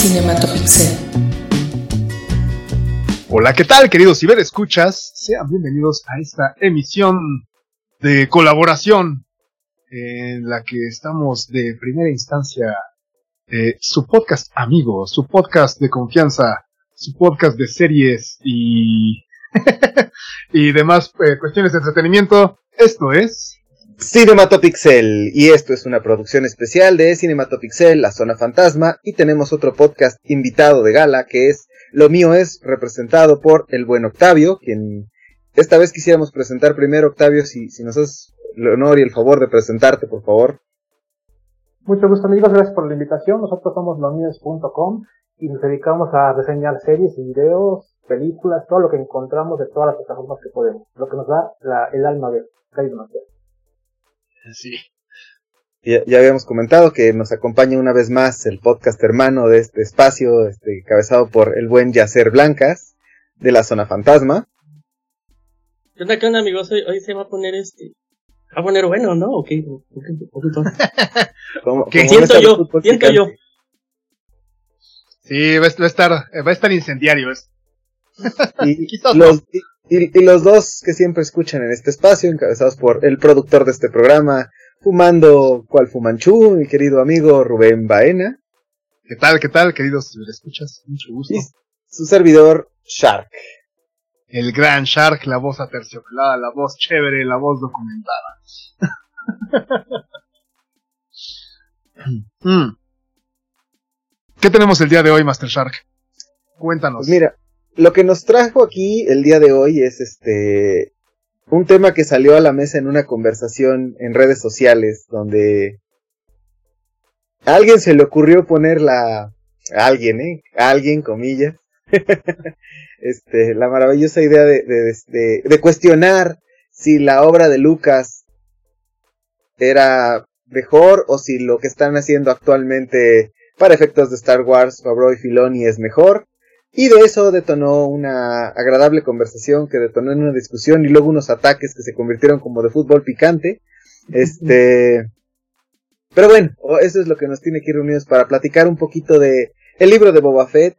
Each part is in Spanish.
Cinematopixel. Hola, ¿qué tal, queridos ciberescuchas? Sean bienvenidos a esta emisión de colaboración en la que estamos de primera instancia eh, su podcast amigo, su podcast de confianza, su podcast de series y, y demás eh, cuestiones de entretenimiento. Esto es Cinematopixel, y esto es una producción especial de Cinematopixel, La Zona Fantasma, y tenemos otro podcast invitado de gala que es Lo mío es, representado por el buen Octavio, quien esta vez quisiéramos presentar primero, Octavio, si, si nos haces el honor y el favor de presentarte, por favor. Mucho gusto amigos, gracias por la invitación. Nosotros somos lomíos.com y nos dedicamos a reseñar series videos, películas, todo lo que encontramos de todas las plataformas que podemos. Lo que nos da el alma de Caído Sí. Ya, ya, habíamos comentado que nos acompaña una vez más el podcast hermano de este espacio, este, cabezado por el buen Yacer Blancas, de la Zona Fantasma. ¿Qué onda, qué onda, amigos? Hoy, hoy se va a poner este. Va a poner bueno, ¿no? ¿O qué? ¿O qué? ¿O qué? ¿Cómo, ¿Qué? cómo Siento yo, siento picante? yo. Sí, va a estar, va a estar incendiario. es- Y, Quizás los, y, los dos que siempre escuchan en este espacio, encabezados por el productor de este programa, fumando cual fumanchú, mi querido amigo Rubén Baena, ¿Qué tal, qué tal, queridos ciberescuchas? Mucho gusto. y su servidor Shark. El gran Shark, la voz aterciopelada, la voz chévere, la voz documentada. Mm. ¿Qué tenemos el día de hoy, Master Shark? Cuéntanos. Pues mira, lo que nos trajo aquí el día de hoy es este un tema que salió a la mesa en una conversación en redes sociales donde a alguien se le ocurrió poner la alguien, eh, alguien comillas, este la maravillosa idea de, de, de, de cuestionar si la obra de Lucas era mejor o si lo que están haciendo actualmente para efectos de Star Wars, Favreau y Filoni es mejor. Y de eso detonó una agradable conversación que detonó en una discusión y luego unos ataques que se convirtieron como de fútbol picante. Este. Pero bueno, eso es lo que nos tiene que ir reunidos para platicar un poquito de el libro de Boba Fett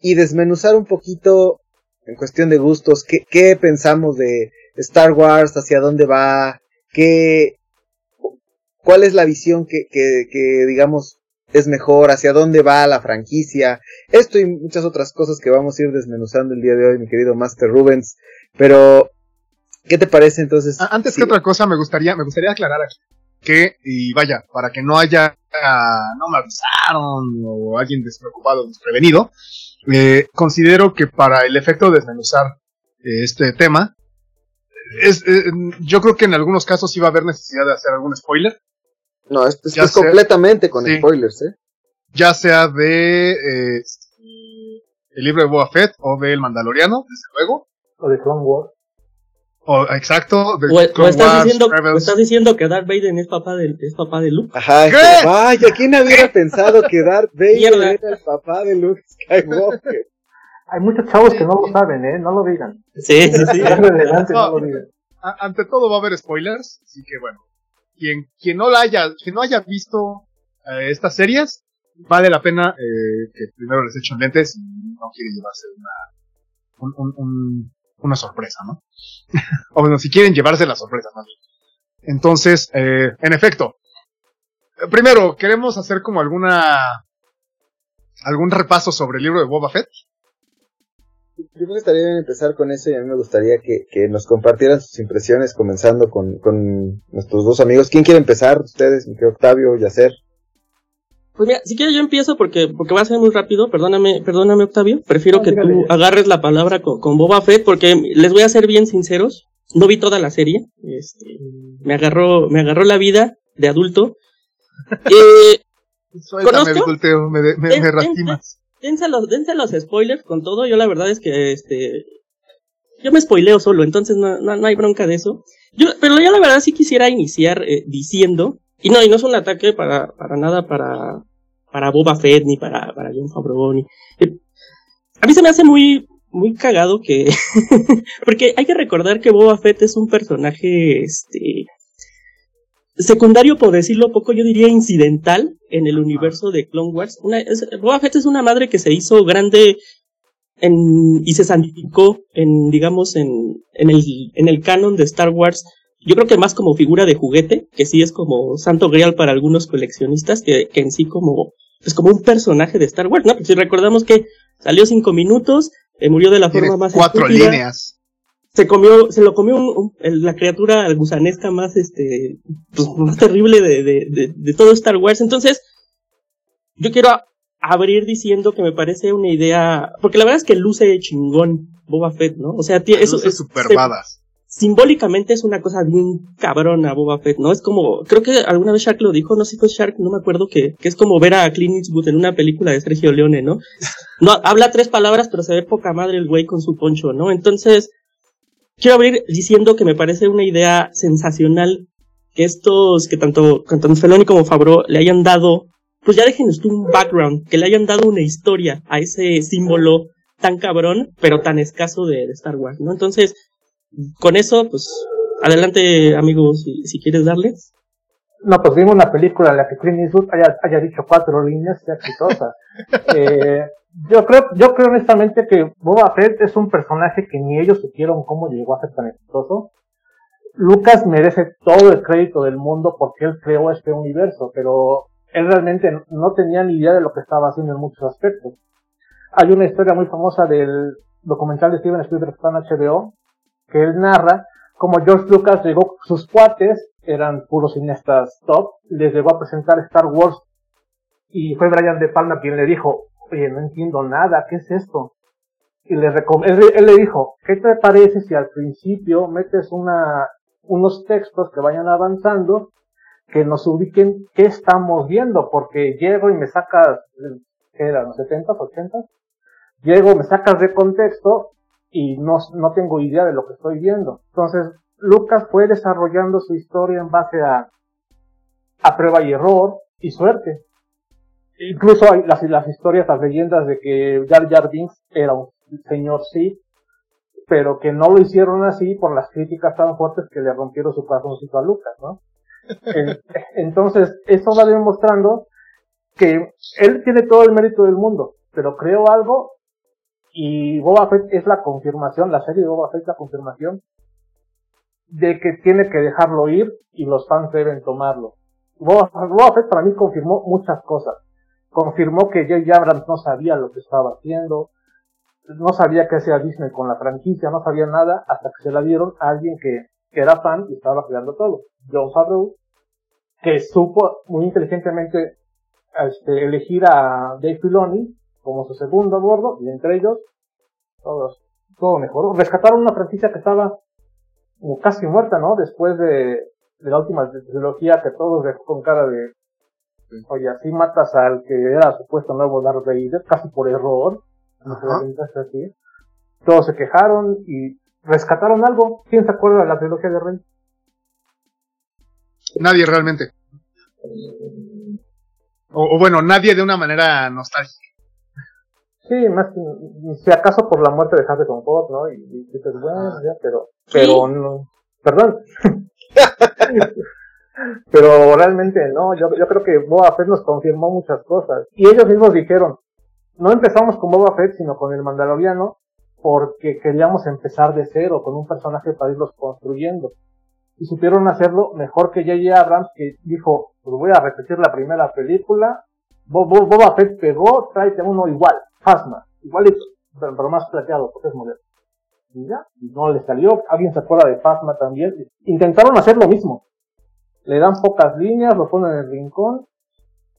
y desmenuzar un poquito en cuestión de gustos qué, qué pensamos de Star Wars, hacia dónde va, qué, cuál es la visión que, que, que digamos es mejor, hacia dónde va la franquicia, esto y muchas otras cosas que vamos a ir desmenuzando el día de hoy, mi querido Master Rubens. Pero, ¿qué te parece entonces? Antes Sí. que otra cosa, me gustaría, me gustaría aclarar aquí que, y vaya, para que no haya, ah, no me avisaron o alguien despreocupado, desprevenido, eh, considero que para el efecto de desmenuzar eh, este tema, es, eh, yo creo que en algunos casos sí va a haber necesidad de hacer algún spoiler, No, esto es, completamente con Sí. spoilers, ¿eh? ya sea de eh, el libro de Boba Fett o del Mandaloriano, desde luego, O de Clone Wars. o exacto, de O, o Clone estás Wars, diciendo, o estás diciendo que Darth Vader es papá de, es papá de Luke. Ajá, ¿Qué? este, vaya, ¿quién hubiera pensado que Darth Vader Mierda. era el papá de Luke Skywalker? Hay muchos chavos que no lo saben, ¿eh? No lo digan. Sí, sí, sí. Adelante No. no lo digan. A- ante todo va a haber spoilers, así que bueno, quien, quien no la haya, quien no haya visto eh, estas series, vale la pena eh, que primero les echen lentes y no quiere llevarse una, un, un- un- una sorpresa, ¿no? o bueno, si quieren llevarse la sorpresa, bien. Entonces, eh, en efecto, eh, primero, queremos hacer como alguna, algún repaso sobre el libro de Boba Fett. Yo creo que estaría bien empezar con eso y a mí me gustaría que, que nos compartieran sus impresiones comenzando con, con nuestros dos amigos. ¿Quién quiere empezar? Ustedes, mi Octavio, Yacer. Pues mira, si quieres yo empiezo porque, porque va a ser muy rápido. Perdóname, perdóname Octavio. Prefiero No, que dígale. tú agarres la palabra con, con Boba Fett porque les voy a ser bien sinceros. No vi toda la serie. Este, me agarró, me agarró la vida de adulto. Eh, Suéltame, me, de- me, lastimas. Dense los, los spoilers con todo. Yo la verdad es que este yo me spoileo solo, entonces no, no, no hay bronca de eso. Yo, pero yo la verdad sí quisiera iniciar eh, diciendo, y no, y no es un ataque para, para nada para, para Boba Fett, ni para, para John Favreau, ni, eh, a mí se me hace muy, muy cagado que, porque hay que recordar que Boba Fett es un personaje, este, secundario, por decirlo poco, yo diría incidental en el universo de Clone Wars. Una, Boba Fett es una madre que se hizo grande en, y se santificó en, digamos, en, en, el, en el canon de Star Wars. Yo creo que más como figura de juguete, que sí es como santo grial para algunos coleccionistas, que, que en sí como, pues como un personaje de Star Wars, ¿no? si recordamos que salió cinco minutos, eh, murió de la forma más cuatro líneas se comió, se lo comió un, la criatura gusanesca más, este, pues, más terrible de, de, de, todo Star Wars. Entonces, yo quiero abrir diciendo que me parece una idea, porque la verdad es que luce chingón Boba Fett, ¿no? O sea, eso es super Simbólicamente es una cosa bien cabrona Boba Fett, ¿no? Es como, creo que alguna vez Shark lo dijo, no sé si fue Shark, no me acuerdo que, que es como ver a Clint Eastwood en una película de Sergio Leone, ¿no? No, habla tres palabras, pero se ve poca madre el güey con su poncho, ¿no? Entonces, quiero abrir diciendo que me parece una idea sensacional que estos, que tanto, tanto Feloni como Fabro le hayan dado, pues ya déjenos tú un background, que le hayan dado una historia a ese símbolo tan cabrón, pero tan escaso de, Star Wars, ¿no? Entonces, con eso, pues, adelante, amigos, si, si quieres darle. No, pues vimos una película en la que Clint Eastwood haya, haya dicho cuatro líneas, sea exitosa. eh, yo creo, yo creo honestamente que Boba Fett es un personaje que ni ellos supieron cómo llegó a ser tan exitoso. Lucas merece todo el crédito del mundo porque él creó este universo, pero él realmente no tenía ni idea de lo que estaba haciendo en muchos aspectos. Hay una historia muy famosa del documental de Steven Spielberg en HBO, que él narra como George Lucas llegó, sus cuates eran puros cineastas top, les llegó a presentar Star Wars y fue Brian De Palma quien le dijo, oye, no entiendo nada, ¿qué es esto? Y le él, él le dijo, ¿qué te parece si al principio metes una, unos textos que vayan avanzando, que nos ubiquen qué estamos viendo? Porque llego y me sacas, ¿qué eran, los 70, 80? Llego, me sacas de contexto y no, no tengo idea de lo que estoy viendo. Entonces, Lucas fue desarrollando su historia en base a, a prueba y error y suerte. Incluso hay las, las historias, las leyendas de que Jar Jar Binks era un señor sí, pero que no lo hicieron así por las críticas tan fuertes que le rompieron su corazoncito a Lucas, ¿no? Entonces, eso va demostrando que él tiene todo el mérito del mundo, pero creó algo y Boba Fett es la confirmación, la serie de Boba Fett es la confirmación de que tiene que dejarlo ir y los fans deben tomarlo. Boba, Fett para mí confirmó muchas cosas confirmó que J.J. Abrams no sabía lo que estaba haciendo, no sabía qué hacía Disney con la franquicia, no sabía nada hasta que se la dieron a alguien que, era fan y estaba creando todo. John Favreau, que supo muy inteligentemente este, elegir a Dave Filoni como su segundo gordo y entre ellos todos, todo mejoró. Rescataron una franquicia que estaba casi muerta, ¿no? Después de, de la última trilogía que todos dejó con cara de Oye, así matas al que era supuesto nuevo Darth Vader, casi por error. Así. Todos se quejaron y rescataron algo. ¿Quién se acuerda de la trilogía de Rey? Nadie realmente. O, bueno, nadie de una manera nostálgica. Sí, más si acaso por la muerte de Harrison Ford, ¿no? Y, dices, bueno, ya, pero, pero no, perdón. Pero realmente no, yo, yo creo que Boba Fett nos confirmó muchas cosas. Y ellos mismos dijeron, no empezamos con Boba Fett, sino con el Mandaloriano, porque queríamos empezar de cero, con un personaje para irlos construyendo. Y supieron hacerlo mejor que J.J. Abrams, que dijo, pues voy a repetir la primera película, Boba Fett pegó, tráete uno igual, Phasma, igualito, pero más plateado, porque es moderno. Y ya, no le salió, alguien se acuerda de Phasma también. Intentaron hacer lo mismo, le dan pocas líneas, lo ponen en el rincón.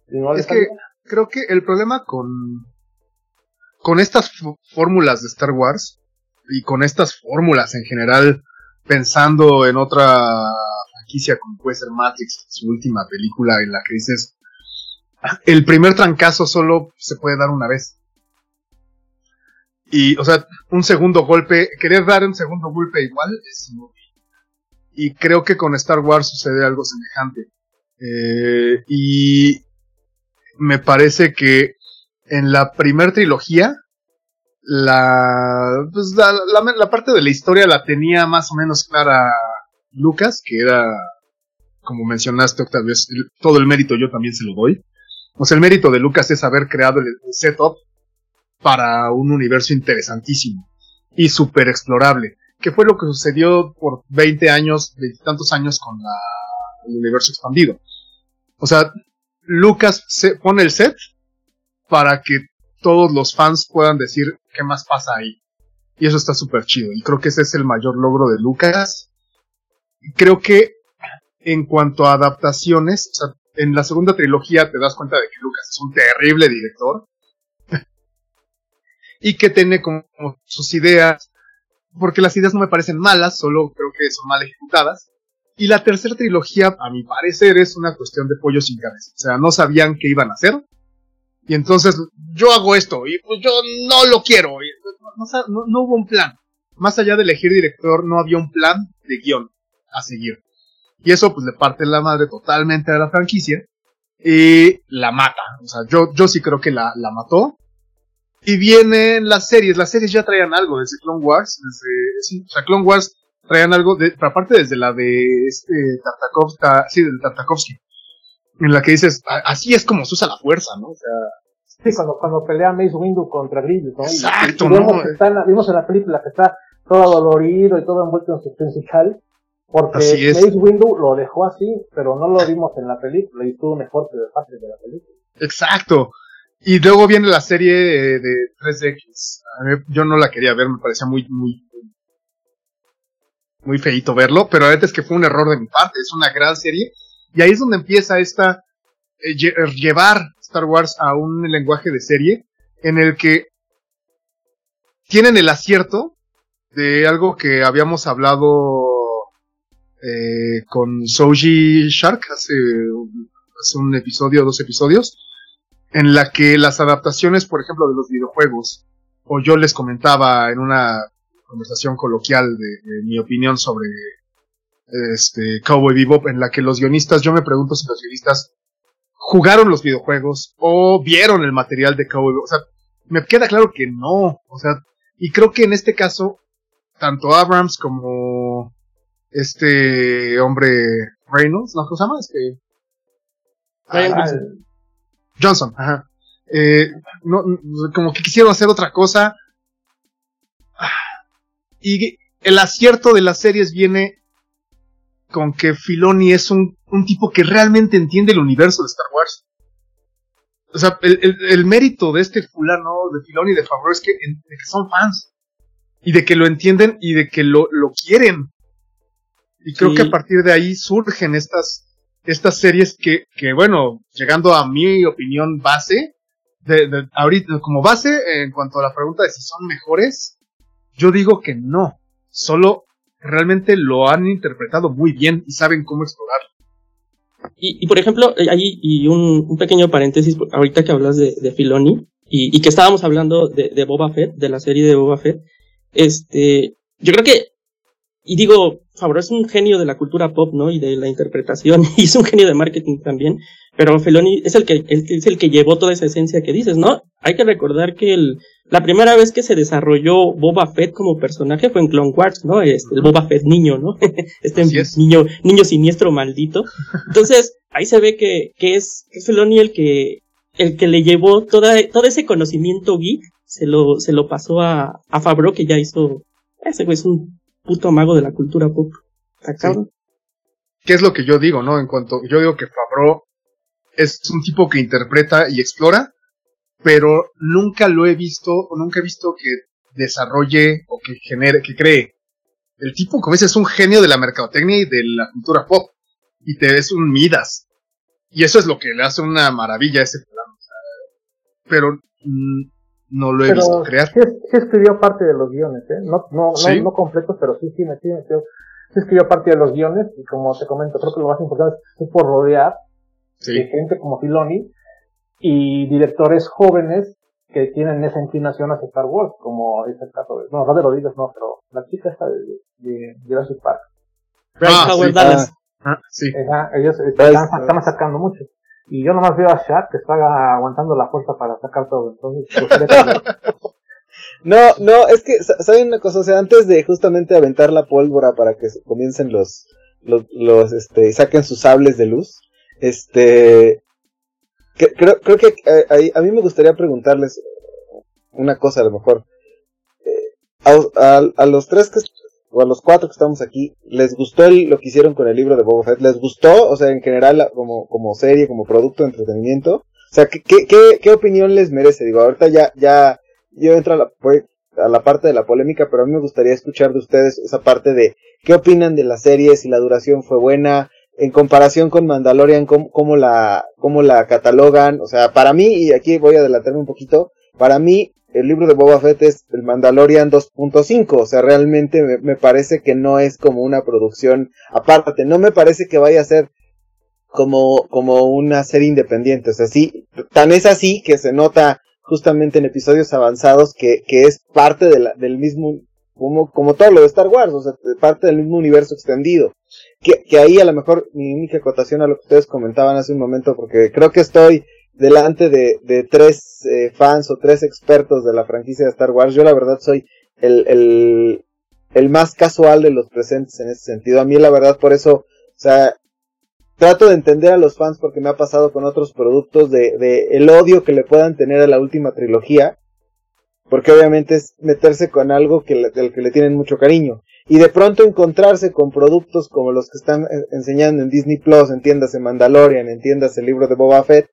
Y no es que creo que el problema con, con estas fórmulas de Star Wars y con estas fórmulas en general, pensando en otra franquicia como puede ser Matrix, su última película en la que dices, el primer trancazo solo se puede dar una vez. Y, o sea, un segundo golpe, querer dar un segundo golpe igual es y creo que con Star Wars sucede algo semejante. Eh, y me parece que en la primer trilogía, la, pues la, la, parte de la historia la tenía más o menos clara Lucas, que era como mencionaste, Octavio, todo el mérito yo también se lo doy. Sea, el mérito de Lucas es haber creado el, el setup para un universo interesantísimo y súper explorable, que fue lo que sucedió por 20 años, tantos años con la- el universo expandido. O sea, Lucas se pone el set para que todos los fans puedan decir qué más pasa ahí. Y eso está súper chido. Y creo que ese es el mayor logro de Lucas. Creo que en cuanto a adaptaciones, en la segunda trilogía te das cuenta de que Lucas es un terrible director. Y que tiene como sus ideas, porque las ideas no me parecen malas, solo creo que son mal ejecutadas. Y la tercera trilogía, a mi parecer, es una cuestión de pollo sin cabeza. O sea, no sabían qué iban a hacer. Y entonces, yo hago esto, y pues yo no lo quiero. No, no- no hubo un plan. Más allá de elegir director, no había un plan de guion a seguir. Y eso, pues, le parte la madre totalmente a la franquicia. Y la mata. O sea, yo, yo sí creo que la, la mató. Y vienen las series. Las series ya traían algo desde Clone Wars. Desde, sí, o sea, Clone Wars traían algo, de, pero aparte desde la de este Tartakovsky, sí, del Tartakovsky. En la que dices, "A- así es como se usa la fuerza, ¿no? O sea, Sí, cuando, cuando pelea Mace Windu contra Grievous, ¿no? Exacto, y vemos, ¿no? que está en la, vimos en la película que está todo dolorido y todo envuelto en su principal. Porque. Mace Windu lo dejó así, pero no lo vimos en la película y estuvo mejor que de parte de la película. Exacto. Y luego viene la serie de, de 3X. A mí- yo no la quería ver, me parecía muy, muy, muy feito verlo, pero la verdad es que fue un error de mi parte. Es una gran serie. Y ahí es donde empieza esta, eh, eh, llevar Star Wars a un lenguaje de serie en el que tienen el acierto de algo que habíamos hablado eh, con Soji Shark hace, hace un episodio, dos episodios, en la que las adaptaciones, por ejemplo, de los videojuegos, o yo les comentaba en una conversación coloquial de, de mi opinión sobre este Cowboy Bebop, en la que los guionistas, yo me pregunto si los guionistas jugaron los videojuegos o vieron el material de Cowboy Bebop. O sea, me queda claro que no. O sea, y creo que en este caso, tanto Abrams como este hombre Reynolds, ¿no? ¿Cómo se llama? Este, Ah, Johnson. Ajá. Eh, no, como que quisieron hacer otra cosa. Y el acierto de las series viene con que Filoni es un, un tipo que realmente entiende el universo de Star Wars. O sea, el, el- el mérito de este fulano, de Filoni y de Favreau es que, en- de que son fans. Y de que lo entienden y de que lo, lo quieren. Y creo Sí. que a partir de ahí surgen estas, estas series que, que bueno, llegando a mi opinión base, de, de- ahorita, como base, en cuanto a la pregunta de si son mejores, yo digo que no. Solo realmente lo han interpretado muy bien y saben cómo explorar. Y, y, por ejemplo, eh, ahí, y un, un pequeño paréntesis, ahorita que hablas de, de Filoni, y, y que estábamos hablando de, de Boba Fett, de la serie de Boba Fett, este, yo creo que, y digo, Favreau es un genio de la cultura pop, ¿no? Y de la interpretación, y es un genio de marketing también, pero Filoni es el que, es el que llevó toda esa esencia que dices, ¿no? Hay que recordar que el, la primera vez que se desarrolló Boba Fett como personaje fue en Clone Wars, ¿no? Este, el Boba Fett niño, ¿no? Este es. niño, niño siniestro maldito. Entonces, ahí se ve que, que es, que es Filoni el que, el que le llevó toda, todo ese conocimiento geek, se lo, se lo pasó a, a Fabro, que ya hizo, ese güey es un puto mago de la cultura pop. Está cabrón. ¿Qué es lo que yo digo, no? En cuanto, yo digo que Favreau es un tipo que interpreta y explora, pero nunca lo he visto, o nunca he visto que desarrolle o que genere, que cree. El tipo, como dices, es un genio de la mercadotecnia y de la cultura pop. Y te es un Midas. Y eso es lo que le hace una maravilla a ese sea, pero mm, no lo he visto Pero crear. sí, sí escribió parte de los guiones, ¿eh? No, no, ¿Sí? no, no completos, pero sí, sí, metió, metió. Sí escribió parte de los guiones y como te comento, creo que lo más importante es por rodear de Sí, gente como Filoni y directores jóvenes que tienen esa inclinación hacia Star Wars, como es el caso de, no, Robert Rodríguez no, pero la chica esta de, de Jurassic Park. Ah, Howard sí. Ah, sí. Ella- ellos Bryce, están, están sacando mucho. Y yo nomás veo a Shaq que está aguantando la fuerza para sacar todo. Entonces, pues, No, no, es que, sa- ¿saben una cosa? O sea, antes de justamente aventar la pólvora para que comiencen los, los, los este, saquen sus sables de luz. Este, creo, creo que eh, a, mí me gustaría preguntarles una cosa a lo mejor. Eh, a, los tres que, o a los cuatro que estamos aquí, ¿les gustó lo que hicieron con el libro de Boba Fett? ¿Les gustó, o sea, en general, como, como serie, como producto de entretenimiento? O sea, ¿qué, qué, qué, opinión les merece? Digo, ahorita ya, ya, yo entro a la, a la parte de la polémica, pero a mí me gustaría escuchar de ustedes esa parte de qué opinan de la serie, si la duración fue buena, en comparación con Mandalorian, cómo, la, cómo la catalogan. O sea, para mí, y aquí voy a adelantarme un poquito, para mí el libro de Boba Fett es el Mandalorian 2.5. O sea, realmente me, parece que no es como una producción aparte. No me parece que vaya a ser como, como una serie independiente. O sea, sí, tan es así que se nota justamente en episodios avanzados que, que es parte del mismo, como, como todo lo de Star Wars, o sea, parte del mismo universo extendido. Que, que ahí a lo mejor mi única acotación a lo que ustedes comentaban hace un momento, porque creo que estoy delante de, tres eh, fans o tres expertos de la franquicia de Star Wars. Yo la verdad soy el, el, el más casual de los presentes en ese sentido. A mí la verdad por eso, o sea, trato de entender a los fans porque me ha pasado con otros productos de, de el odio que le puedan tener a la última trilogía. Porque obviamente es meterse con algo que del que le tienen mucho cariño. Y de pronto encontrarse con productos como los que están eh, enseñando en Disney Plus, entiéndase Mandalorian, entiéndase el libro de Boba Fett.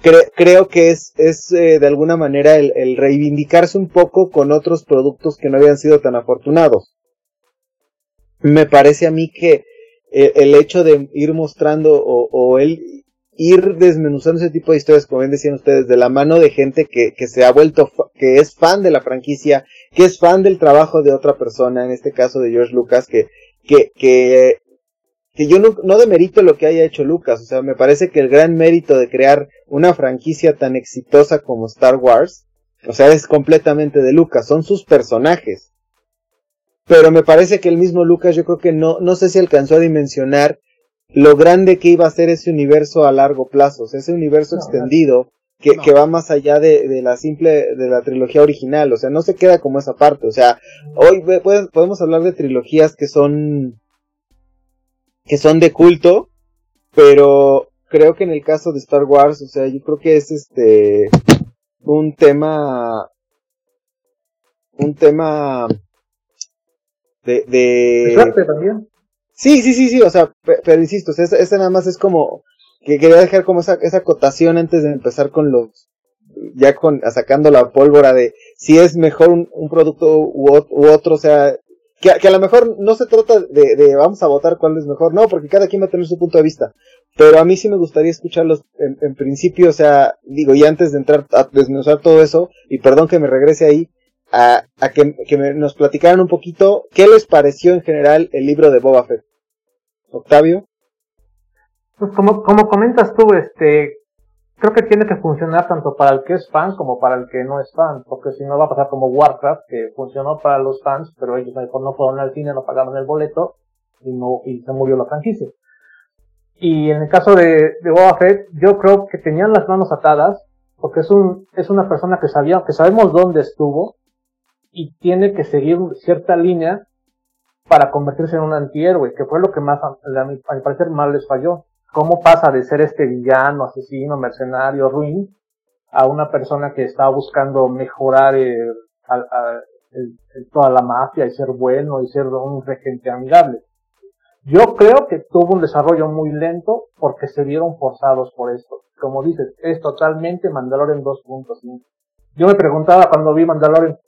Creo que es, es eh, de alguna manera el, reivindicarse un poco con otros productos que no habían sido tan afortunados. Me parece a mí que el, hecho de ir mostrando o, o el ir desmenuzando ese tipo de historias, como bien decían ustedes, de la mano de gente que, que se ha vuelto, que es fan de la franquicia, que es fan del trabajo de otra persona, en este caso de George Lucas, que, que, que, que yo no, no demerito lo que haya hecho Lucas, o sea, me parece que el gran mérito de crear una franquicia tan exitosa como Star Wars, o sea, es completamente de Lucas, son sus personajes. Pero me parece que el mismo Lucas yo creo que no, no sé si alcanzó a dimensionar lo grande que iba a ser ese universo a largo plazo, o sea, ese universo extendido que, que, va más allá de, de, la simple, de la trilogía original, o sea, no se queda como esa parte, o sea, hoy podemos hablar de trilogías que son, que son de culto, pero creo que en el caso de Star Wars, o sea, yo creo que es este, un tema, un tema de... de... también. Sí, sí, sí, sí, o sea, pero, insisto, ese, nada más es como que quería dejar como esa, esa acotación antes de empezar con los, ya con, sacando la pólvora de si es mejor un, un producto u, otro, o sea, que, a lo mejor no se trata de, de, vamos a votar cuál es mejor, no, porque cada quien va a tener su punto de vista, pero a mí sí me gustaría escucharlos en, principio, o sea, digo, y antes de entrar a desmenuzar todo eso, y perdón que me regrese ahí, a, que, nos platicaran un poquito qué les pareció en general el libro de Boba Fett. Octavio. Pues como, como comentas tú, este, creo que tiene que funcionar tanto para el que es fan como para el que no es fan, porque si no va a pasar como Warcraft, que funcionó para los fans, pero ellos mejor no fueron al cine, no pagaron el boleto y no, y se murió la franquicia. Y en el caso de, Boba Fett, yo creo que tenían las manos atadas, porque es un, es una persona que sabía, que sabemos dónde estuvo, y tiene que seguir cierta línea para convertirse en un antihéroe, que fue lo que más, a, mi, parecer, mal les falló. ¿Cómo pasa de ser este villano, asesino, mercenario, ruin, a una persona que está buscando mejorar eh, toda la mafia y ser bueno y ser un regente amigable? Yo creo que tuvo un desarrollo muy lento porque se vieron forzados por esto. Como dices, es totalmente Mandalorian 2.5. Yo me preguntaba cuando vi Mandalorian,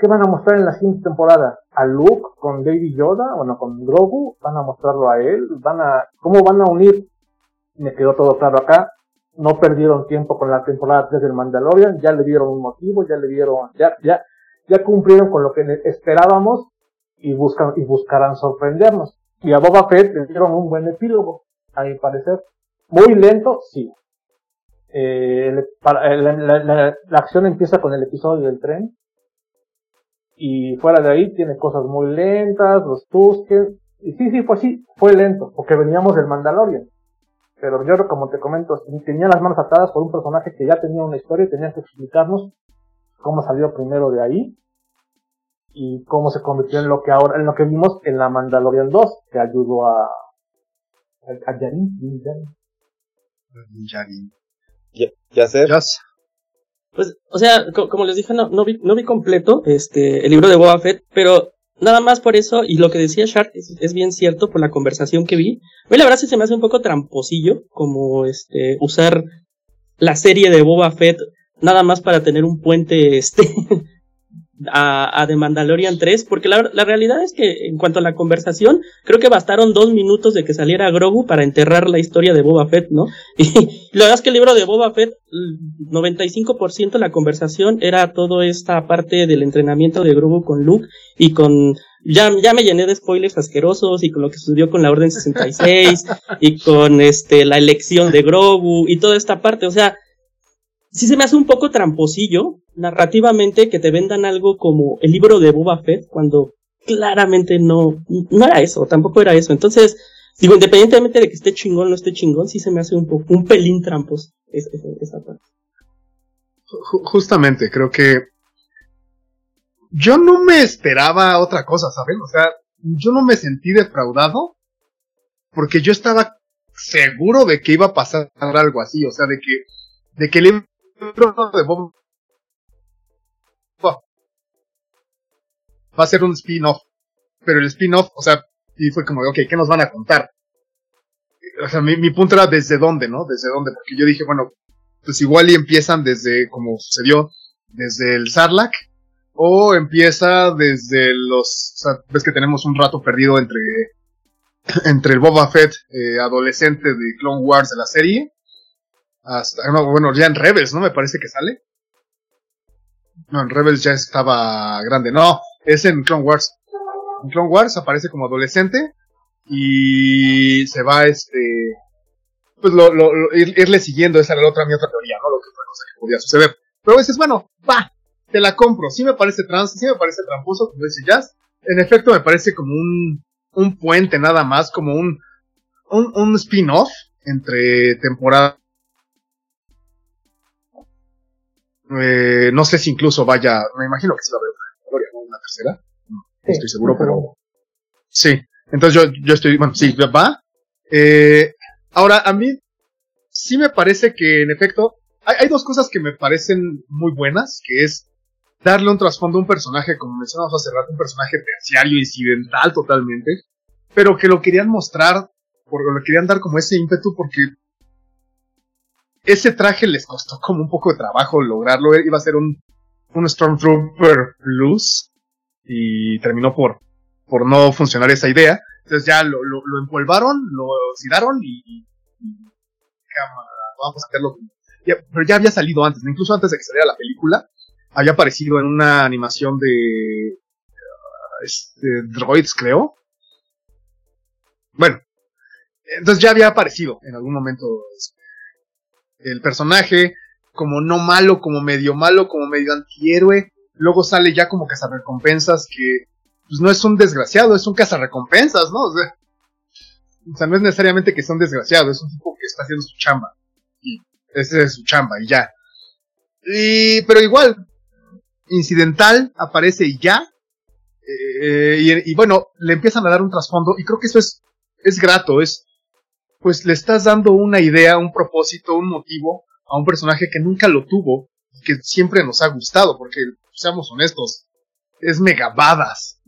¿Qué van a mostrar en la siguiente temporada? ¿A Luke con Baby Yoda? Bueno, con Grogu. ¿Van a mostrarlo a él? ¿Van a, cómo van a unir? Me quedó todo claro acá. No perdieron tiempo con la temporada 3 del Mandalorian. Ya le dieron un motivo, ya le dieron, ya, ya, ya cumplieron con lo que esperábamos y buscan, y buscarán sorprendernos. Y a Boba Fett le dieron un buen epílogo, a mi parecer. Muy lento, sí. Eh, la, acción empieza con el episodio del tren y fuera de ahí tiene cosas muy lentas, los tusques, y sí, sí, pues sí, fue lento, porque veníamos del Mandalorian. Pero yo, como te comento, tenía las manos atadas por un personaje que ya tenía una historia y tenía que explicarnos cómo salió primero de ahí. y cómo se convirtió en lo que ahora, en lo que vimos en la Mandalorian 2, que ayudó a, a, Yarin, Yarin. Ya, ya sé. Pues, o sea, co- como les dije, no, no vi, no vi completo este, el libro de Boba Fett, pero nada más por eso, y lo que decía Shark es, es bien cierto por la conversación que vi. A mí la verdad sí se me hace un poco tramposillo, como este, usar la serie de Boba Fett nada más para tener un puente, este, a, a The Mandalorian 3, porque la, la realidad es que en cuanto a la conversación, creo que bastaron dos minutos de que saliera Grogu para enterrar la historia de Boba Fett, ¿no? Y la verdad es que el libro de Boba Fett, l- 95% de la conversación era toda esta parte del entrenamiento de Grogu con Luke y con... Ya, ya me llené de spoilers asquerosos y con lo que sucedió con la Orden 66 y con este la elección de Grogu y toda esta parte, o sea, sí se me hace un poco tramposillo narrativamente que te vendan algo como el libro de Boba Fett cuando claramente no, no era eso, tampoco era eso. Entonces, digo, independientemente de que esté chingón o no esté chingón, sí se me hace un poco, un pelín tramposo esa, parte. Ju- justamente, creo que yo no me esperaba otra cosa, ¿saben? O sea, yo no me sentí defraudado porque yo estaba seguro de que iba a pasar algo así, o sea, de que, de que libro va a ser un spin-off, pero el spin-off, o sea, y fue como, ok, ¿qué nos van a contar? O sea, mi, mi punto era desde dónde, ¿no? Desde dónde, porque yo dije, bueno, pues igual y empiezan desde, como sucedió, desde el Sarlacc, o empieza desde los, ves que tenemos un rato perdido entre, entre el Boba Fett eh, adolescente de Clone Wars de la serie, hasta, no, bueno, ya en Rebels, ¿no? Me parece que sale. No, en Rebels ya estaba grande, no, es en Clone Wars. En Clone Wars aparece como adolescente y se va este pues lo, lo, lo- ir- irle siguiendo, esa era la otra mi otra teoría, ¿no? Lo que fue cosa que podía suceder. Pero dices, bueno, va, te la compro. Sí me parece trans, sí me parece tramposo, como dice Jazz. En efecto, me parece como un, un puente nada más, como un, un, un spin-off entre temporada. Eh, no sé si incluso vaya, me imagino que sí va a haber ¿no? Una tercera. No Sí, estoy seguro, pero pero- Sí, entonces yo, yo estoy, bueno, sí, va. Eh, ahora, a mí sí me parece que, en efecto, hay, hay dos cosas que me parecen muy buenas, que es darle un trasfondo a un personaje, como mencionamos hace rato, un personaje terciario, incidental totalmente, pero que lo querían mostrar, porque lo querían dar como ese ímpetu, porque ese traje les costó como un poco de trabajo lograrlo, iba a ser un, un Stormtrooper Plus, y terminó por, por no funcionar esa idea. Entonces ya lo, lo, lo empolvaron, lo oxidaron y, y- vamos a hacerlo. ya- pero ya había salido antes, incluso antes de que saliera la película, había aparecido en una animación de ah, este, Droids, creo. Bueno, entonces ya había aparecido en algún momento este, el personaje como no malo, como medio malo, como medio antihéroe. Luego sale ya como cazarrecompensas que pues no es un desgraciado, es un cazarrecompensas, ¿no? O sea, o sea, no es necesariamente que sea un desgraciado, es un tipo que está haciendo su chamba. Y esa es su chamba y ya. Y, pero igual, incidental, aparece y ya. Eh, y, y bueno, le empiezan a dar un trasfondo y creo que eso es, es grato, es, pues le estás dando una idea, un propósito, un motivo a un personaje que nunca lo tuvo y que siempre nos ha gustado, porque seamos honestos, es megabadas.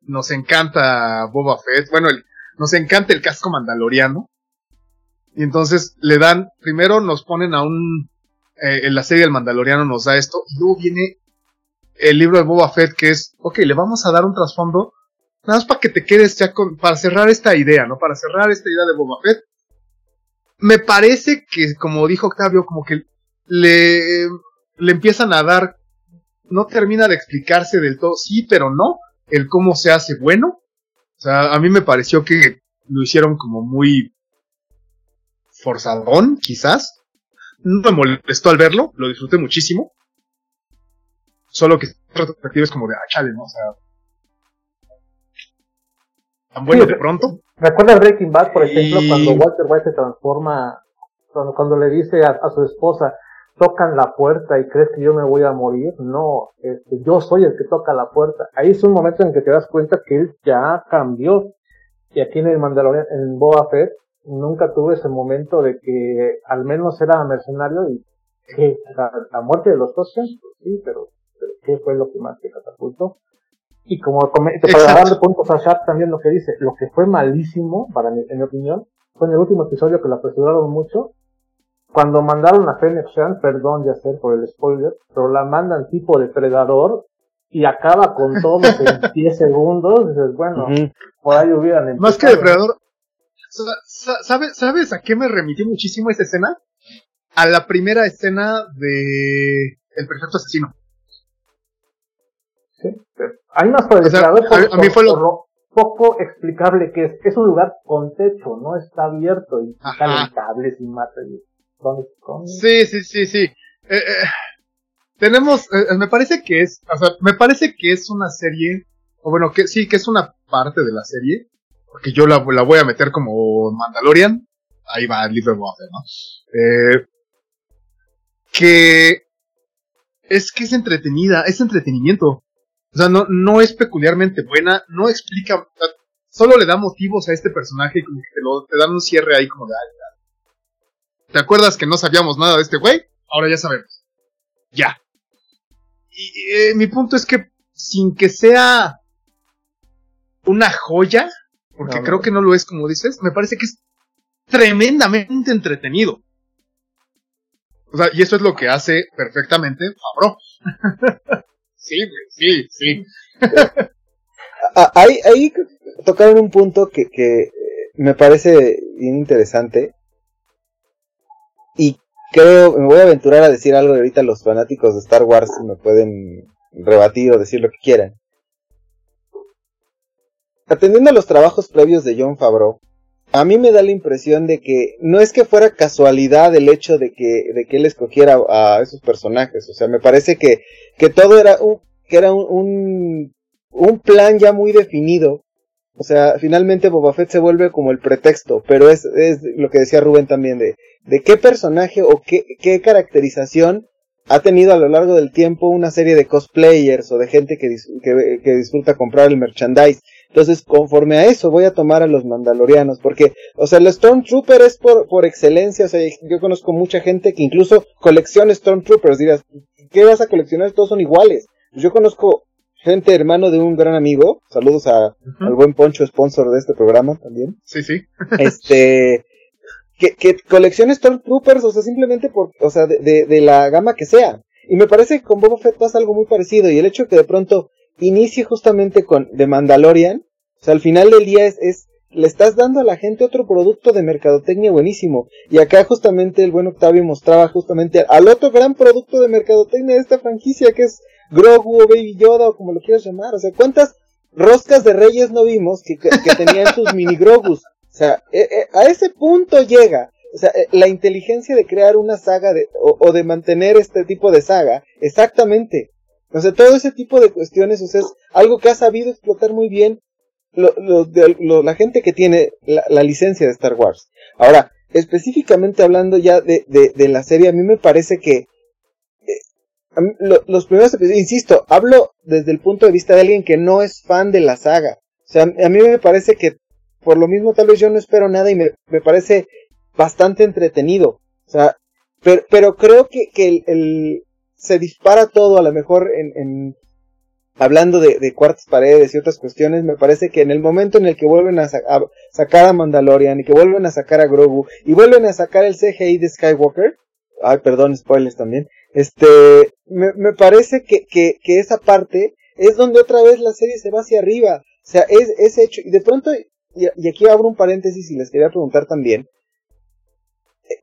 Nos encanta Boba Fett, bueno, nos encanta el casco mandaloriano. Y entonces le dan, primero nos ponen a un, eh, en la serie del mandaloriano nos da esto, y luego viene el libro de Boba Fett que es, ok, le vamos a dar un trasfondo, nada más para que te quedes ya con, para cerrar esta idea, ¿no? Para cerrar esta idea de Boba Fett. Me parece que, como dijo Octavio, como que le, le empiezan a dar, no termina de explicarse del todo, sí, pero no, el cómo se hace bueno. O sea, a mí me pareció que lo hicieron como muy forzadón, quizás. No me molestó al verlo, lo disfruté muchísimo. Solo que retrospectiva es como de, ah, chale, ¿no? O sea, tan bueno Sí, de pronto. ¿Recuerdas Breaking Bad, por ejemplo, Y- cuando Walter White se transforma, cuando, cuando le dice a, a su esposa, tocan la puerta y crees que yo me voy a morir. No, este, yo soy el que toca la puerta. Ahí es un momento en que te das cuenta que él ya cambió. Y aquí en el Mandalorian, en Boba Fett, nunca tuve ese momento de que al menos era mercenario y que la, muerte de los dos, sí, pero, ¿qué fue lo que más te catapultó? Y como para darle puntos a Sharp también lo que dice, lo que fue malísimo, para mí, en mi opinión, fue en el último episodio que lo apresuraron mucho, cuando mandaron a Fennec Shan, perdón ya sé por el spoiler, pero la mandan tipo depredador y acaba con todos en 10 segundos, dices, bueno, por ahí hubieran empezado. Más que depredador, ¿sabes, ¿sabes a qué me remití muchísimo esa escena? A la primera escena de El Perfecto Asesino. Sí, hay más por el depredador, a, mí fue lo poco explicable que es. Es un lugar con techo, no está abierto y cables y mata. Sí, sí, sí, sí. Eh, eh, tenemos, eh, me parece que es, o sea, me parece que es una serie, o bueno, que sí, que es una parte de la serie, porque yo la, la voy a meter como Mandalorian, ahí va el libro de Boba ¿no? Eh, que es que es entretenida, es entretenimiento. O sea, no, no es peculiarmente buena, no explica, solo le da motivos a este personaje y como que te, lo, te dan un cierre ahí como de, ¿Te acuerdas que no sabíamos nada de este güey? Ahora ya sabemos. Ya. Y eh, mi punto es que sin que sea una joya, porque creo que no lo es como dices, me parece que es tremendamente entretenido. O sea, y eso es lo que hace perfectamente Fabro. sí, sí, sí. Ah, ahí, ahí tocaron un punto que, que me parece bien interesante y creo, me voy a aventurar a decir algo y ahorita los fanáticos de Star Wars me pueden rebatir o decir lo que quieran. Atendiendo a los trabajos previos de John Favreau, a mí me da la impresión de que no es que fuera casualidad el hecho de que, de que él escogiera a esos personajes. O sea, me parece que, que todo era un, que era un, un plan ya muy definido o sea, finalmente Boba Fett se vuelve como el pretexto, pero es, es lo que decía Rubén también de, de qué personaje o qué, qué caracterización ha tenido a lo largo del tiempo una serie de cosplayers o de gente que, que, que, disfruta comprar el merchandise. Entonces, conforme a eso, voy a tomar a los mandalorianos, porque, o sea, el Stormtrooper es por, por excelencia, o sea, yo conozco mucha gente que incluso colecciona Stormtroopers, dirás, ¿qué vas a coleccionar? Todos son iguales. Yo conozco gente hermano de un gran amigo, saludos a, al buen Poncho, sponsor de este programa también. Sí, sí. este, que, que coleccione Stormtroopers, o sea, simplemente por, o sea, de, de, la gama que sea. Y me parece que con Boba Fett pasa algo muy parecido, y el hecho que de pronto inicie justamente con The Mandalorian, o sea, al final del día es, es le estás dando a la gente otro producto de mercadotecnia buenísimo. Y acá justamente el buen Octavio mostraba justamente al otro gran producto de mercadotecnia de esta franquicia que es Grogu o Baby Yoda o como lo quieras llamar. O sea, ¿cuántas roscas de reyes no vimos que, tenían sus mini Grogus? O sea, eh, eh, a ese punto llega. O sea, eh, la inteligencia de crear una saga de, o, de mantener este tipo de saga, exactamente. O sea, todo ese tipo de cuestiones, o sea, es algo que ha sabido explotar muy bien lo, lo, la gente que tiene la, licencia de Star Wars. Ahora, específicamente hablando ya de, de, la serie, a mí me parece que los primeros episodios, insisto, hablo desde el punto de vista de alguien que no es fan de la saga. O sea, a mí me parece que por lo mismo tal vez yo no espero nada y me, me parece bastante entretenido. O sea, pero, pero creo que, que el, se dispara todo a lo mejor en, en hablando de, de, cuartas paredes y otras cuestiones, me parece que en el momento en el que vuelven a, a, sacar a Mandalorian y que vuelven a sacar a Grogu y vuelven a sacar el CGI de Skywalker, ay, perdón, spoilers también, este, me, parece que, que, que, esa parte es donde otra vez la serie se va hacia arriba. O sea, es, es hecho, y de pronto, y, y aquí abro un paréntesis y les quería preguntar también,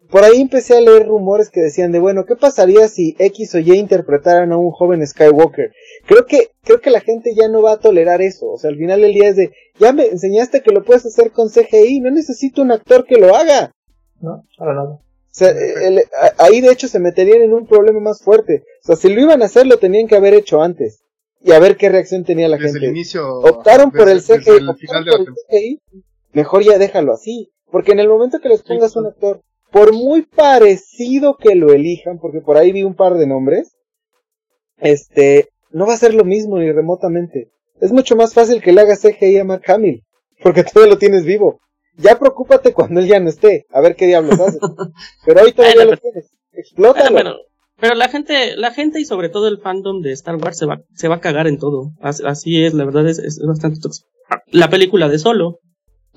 por ahí empecé a leer rumores que decían de bueno, ¿qué pasaría si X o Y interpretaran a un joven Skywalker? Creo que, creo que la gente ya no va a tolerar eso. O sea, al final del día es de, ya me enseñaste que lo puedes hacer con CGI, no necesito un actor que lo haga. No, para nada. O sea, ahí de hecho se meterían en un problema más fuerte. O sea, si lo iban a hacer, lo tenían que haber hecho antes. Y a ver qué reacción tenía la desde gente. El inicio, optaron por el CGI, optaron por el CGI, mejor ya déjalo así. Porque en el momento que les pongas un actor por muy parecido que lo elijan, porque por ahí vi un par de nombres, este, no va a ser lo mismo ni remotamente. Es mucho más fácil que le hagas CGI a Mark Hamill, porque todavía lo tienes vivo. Ya preocúpate cuando él ya no esté, a ver qué diablos hace. Pero ahí todavía lo tienes. Explótalo. pero la gente, la gente y sobre todo el fandom de Star Wars se va, se va a cagar en todo. Así es, la verdad es, es bastante tóxico. La película de Solo,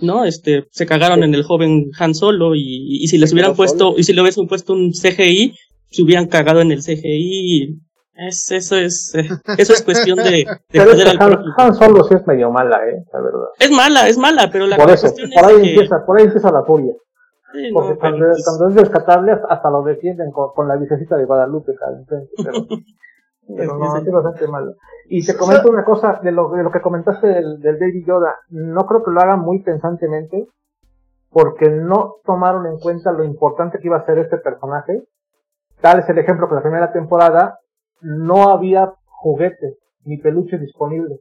¿no? Este, se cagaron en el joven Han Solo y, y si les hubieran puesto, y si le hubiesen puesto un CGI, se hubieran cagado en el CGI es, eso es, eh, eso es cuestión de, de Han, Solo sí es medio mala, eh, la verdad. Es mala, es mala, pero la por cuestión por ahí empieza, por ahí empieza la furia. Porque cuando, pues cuando, es rescatable hasta lo defienden con, con la vicecita de Guadalupe, pero, pero no, es bastante malo. Y te comento una cosa de lo, de lo que comentaste del, del Baby Yoda. No creo que lo hagan muy pensantemente, porque no tomaron en cuenta lo importante que iba a ser este personaje. Tal es el ejemplo que la primera temporada no había juguetes ni peluches disponibles.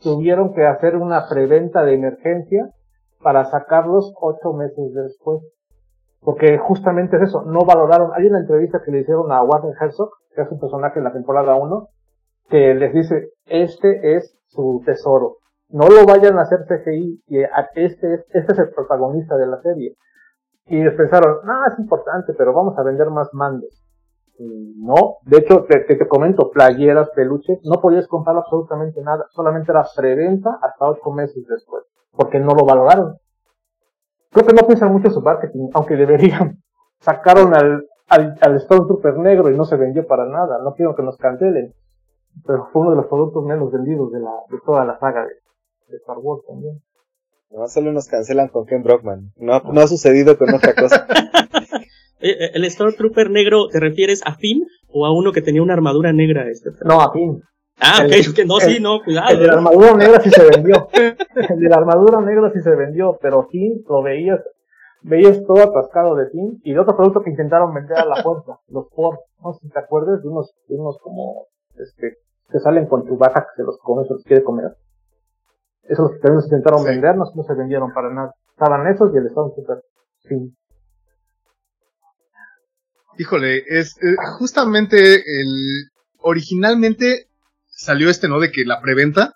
Tuvieron que hacer una preventa de emergencia para sacarlos ocho meses después. Porque justamente es eso, no valoraron. Hay una entrevista que le hicieron a Warren Herzog, que es un personaje en la temporada 1, que les dice, este es su tesoro. No lo vayan a hacer CGI, y este es, este es el protagonista de la serie. Y pensaron, no, es importante, pero vamos a vender más mandos. No, de hecho, te, te, comento, playeras, peluches, no podías comprar absolutamente nada, solamente era preventa hasta ocho meses después, porque no lo valoraron. Creo que no piensan mucho su marketing, aunque deberían. Sacaron al, al, al Stormtrooper negro y no se vendió para nada, no quiero que nos cancelen, pero fue uno de los productos menos vendidos de, la, de toda la saga de, de Star Wars también. No, solo nos cancelan con Ken Brockman, no, no ha sucedido con otra cosa. Eh, eh, ¿El Stormtrooper negro te refieres a Finn o a uno que tenía una armadura negra? Este? No, a Finn. Ah, ok, que no, sí, no, cuidado. El de la armadura negra sí se vendió. el de la armadura negra sí se vendió, pero Finn lo veías, veías todo atascado de Finn y de otro producto que intentaron vender a la fuerza, los Ford. No sé si te acuerdas de unos, de unos como, este, que salen con tu baja que se los come, se los quiere comer. Esos que también intentaron vender, no, no se vendieron para nada. Estaban esos y el Stormtrooper. Sí. Híjole, es eh, justamente el originalmente salió este no de que la preventa.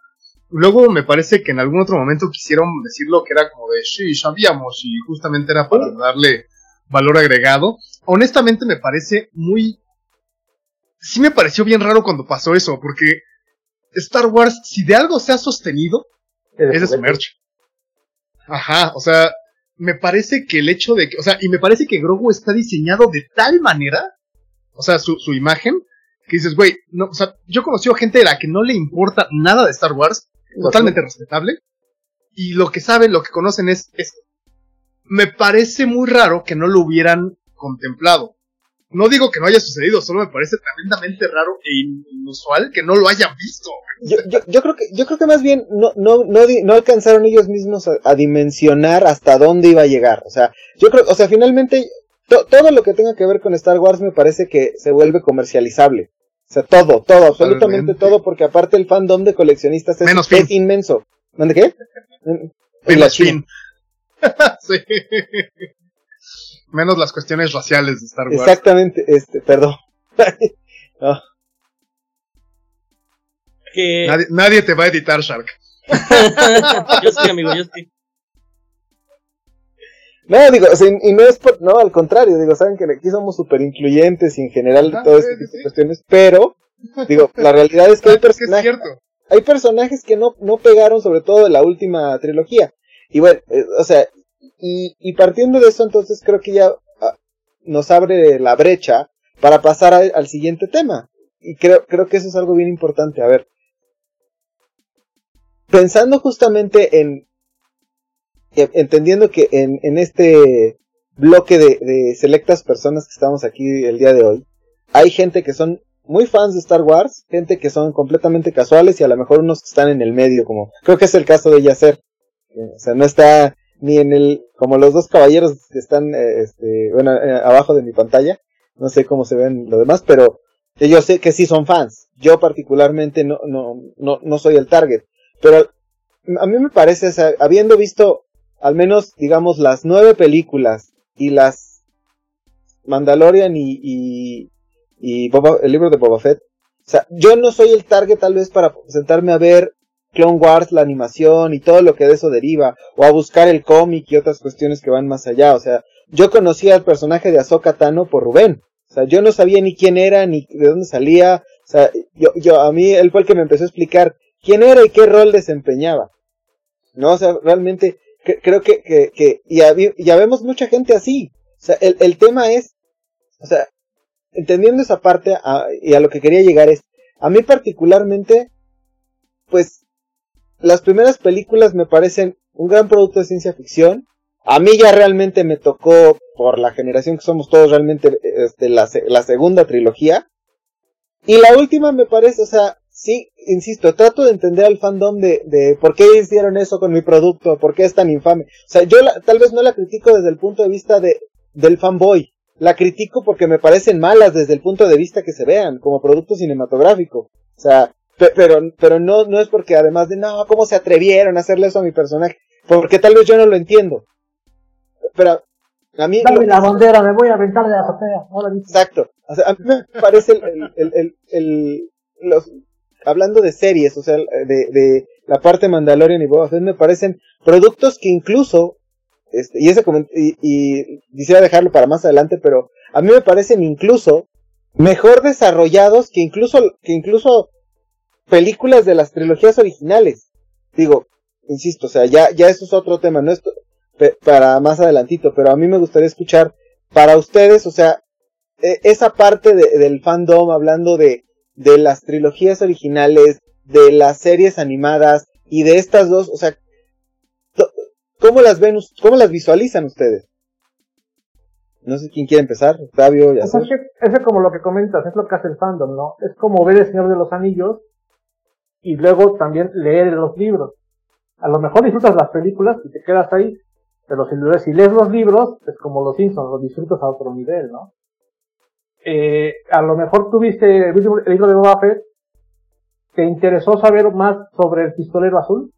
Luego me parece que en algún otro momento quisieron decirlo que era como de sí, sabíamos y justamente era para darle valor agregado. Honestamente me parece muy sí me pareció bien raro cuando pasó eso, porque Star Wars, si de algo se ha sostenido, es de su merch. Ajá, o sea, me parece que el hecho de que, o sea, y me parece que Grogu está diseñado de tal manera, o sea, su, su imagen, que dices, güey, no, o sea, yo conocí a gente a la que no le importa nada de Star Wars, totalmente respetable, y lo que saben, lo que conocen es esto. Me parece muy raro que no lo hubieran contemplado. No digo que no haya sucedido, solo me parece tremendamente raro e inusual que no lo hayan visto. Yo, yo, yo, creo que yo creo que más bien no no no, no alcanzaron ellos mismos a, dimensionar hasta dónde iba a llegar. O sea, yo creo, o sea, finalmente todo lo que tenga que ver con Star Wars me parece que se vuelve comercializable. O sea, todo, todo, absolutamente todo, porque aparte el fandom de coleccionistas es, es inmenso. ¿Dónde qué? En la China. sí menos las cuestiones raciales de Star Wars. Exactamente, este, perdón. nadie, te va a editar, Shark. yo sí, amigo, yo sí. No, digo, y no es por, no, al contrario, digo, saben que aquí somos súper incluyentes y en general todo este tipo de cuestiones, pero, digo, la realidad es que hay personajes, hay personajes que no, no pegaron, sobre todo de la última trilogía. Y bueno, eh, o sea, y, y partiendo de eso, entonces creo que ya ah, nos abre la brecha para pasar al siguiente tema. Y creo, creo que eso es algo bien importante. A ver, pensando justamente en, entendiendo que en, este bloque de, selectas personas que estamos aquí el día de hoy, hay gente que son muy fans de Star Wars, gente que son completamente casuales y a lo mejor unos que están en el medio, como creo que es el caso de Yacer. O sea, no está ni en el, como los dos caballeros que están, eh, este, bueno, eh, abajo de mi pantalla, no sé cómo se ven los demás, pero yo sé que sí son fans. Yo particularmente no, no, no, no soy el target, pero a mí me parece, habiendo visto al menos, digamos, las nueve películas y las Mandalorian y, y, y el libro de Boba Fett. O sea, yo no soy el target tal vez para sentarme a ver Clone Wars, la animación y todo lo que de eso deriva, o a buscar el cómic y otras cuestiones que van más allá. O sea, yo conocía al personaje de Ahsoka Tano por Rubén. O sea, yo no sabía ni quién era, ni de dónde salía. O sea, yo, yo, a mí, él fue el que me empezó a explicar quién era y qué rol desempeñaba. No, o sea, realmente, creo que, que, que ya, vemos mucha gente así. O sea, el, el tema es, o sea, entendiendo esa parte y a lo que quería llegar es, a mí particularmente, pues, las primeras películas me parecen un gran producto de ciencia ficción. A mí ya realmente me tocó, por la generación que somos todos, realmente este, la, la segunda trilogía. Y la última me parece, o sea, sí, insisto, trato de entender al fandom de, de por qué hicieron eso con mi producto, por qué es tan infame. O sea, yo tal vez no la critico desde el punto de vista de, del fanboy. La critico porque me parecen malas desde el punto de vista que se vean, como producto cinematográfico. O sea, pero, pero no, no es porque además de, no, ¿cómo se atrevieron a hacerle eso a mi personaje? Porque tal vez yo no lo entiendo. Pero a mí... Dame la bandera, me voy a aventar de la azotea. Exacto. O sea, a mí me parece el, el, el, el, los, hablando de series, o sea, de, de la parte Mandalorian y Boba Fett, me parecen productos que incluso, este, y ese y, y quisiera dejarlo para más adelante, pero a mí me parecen incluso mejor desarrollados que incluso, que incluso películas de las trilogías originales. Digo, insisto, o sea, ya, ya eso es otro tema, no es para más adelantito, pero a mí me gustaría escuchar para ustedes, o sea, e, esa parte de, del fandom hablando de, de las trilogías originales, de las series animadas y de estas dos, o sea, ¿cómo las ven, cómo las visualizan ustedes? No sé quién quiere empezar, Octavio, ya pues es, como lo que comentas, es lo que hace el fandom, ¿no? Es como ver El Señor de los Anillos y luego también leer los libros. A lo mejor disfrutas las películas y te quedas ahí, pero si, lees los libros, es como los Simpsons, los disfrutas a otro nivel, ¿no? Eh, a lo mejor tuviste el libro de Boba Fett, ¿te interesó saber más sobre el pistolero azul?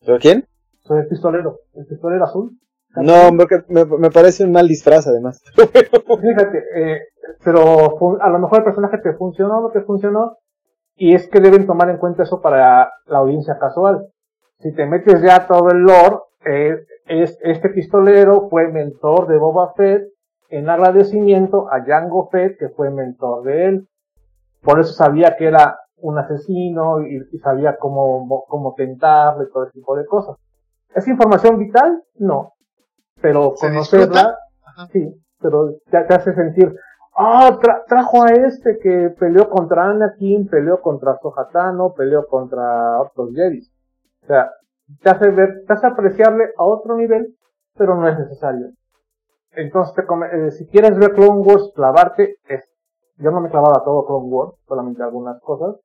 ¿Sobre quién? Sobre el pistolero, el pistolero azul. No, porque me, me, parece un mal disfraz además. Fíjate, eh, pero a lo mejor el personaje te funcionó, lo que funcionó, y es que deben tomar en cuenta eso para la audiencia casual. Si te metes ya todo el lore, eh, es, este pistolero fue mentor de Boba Fett en agradecimiento a Jango Fett, que fue mentor de él. Por eso sabía que era un asesino y, sabía cómo, cómo tentarle todo ese tipo de cosas. ¿Es información vital? No. Pero conocerla, sí, pero te hace sentir, ah, trajo a este que peleó contra Anakin, peleó contra Sohatano, peleó contra otros Jedi. O sea, te hace ver, te hace apreciarle a otro nivel, pero no es necesario. Entonces, eh, si quieres ver Clone Wars, clavarte, es, yo no me clavaba todo Clone Wars, solamente algunas cosas.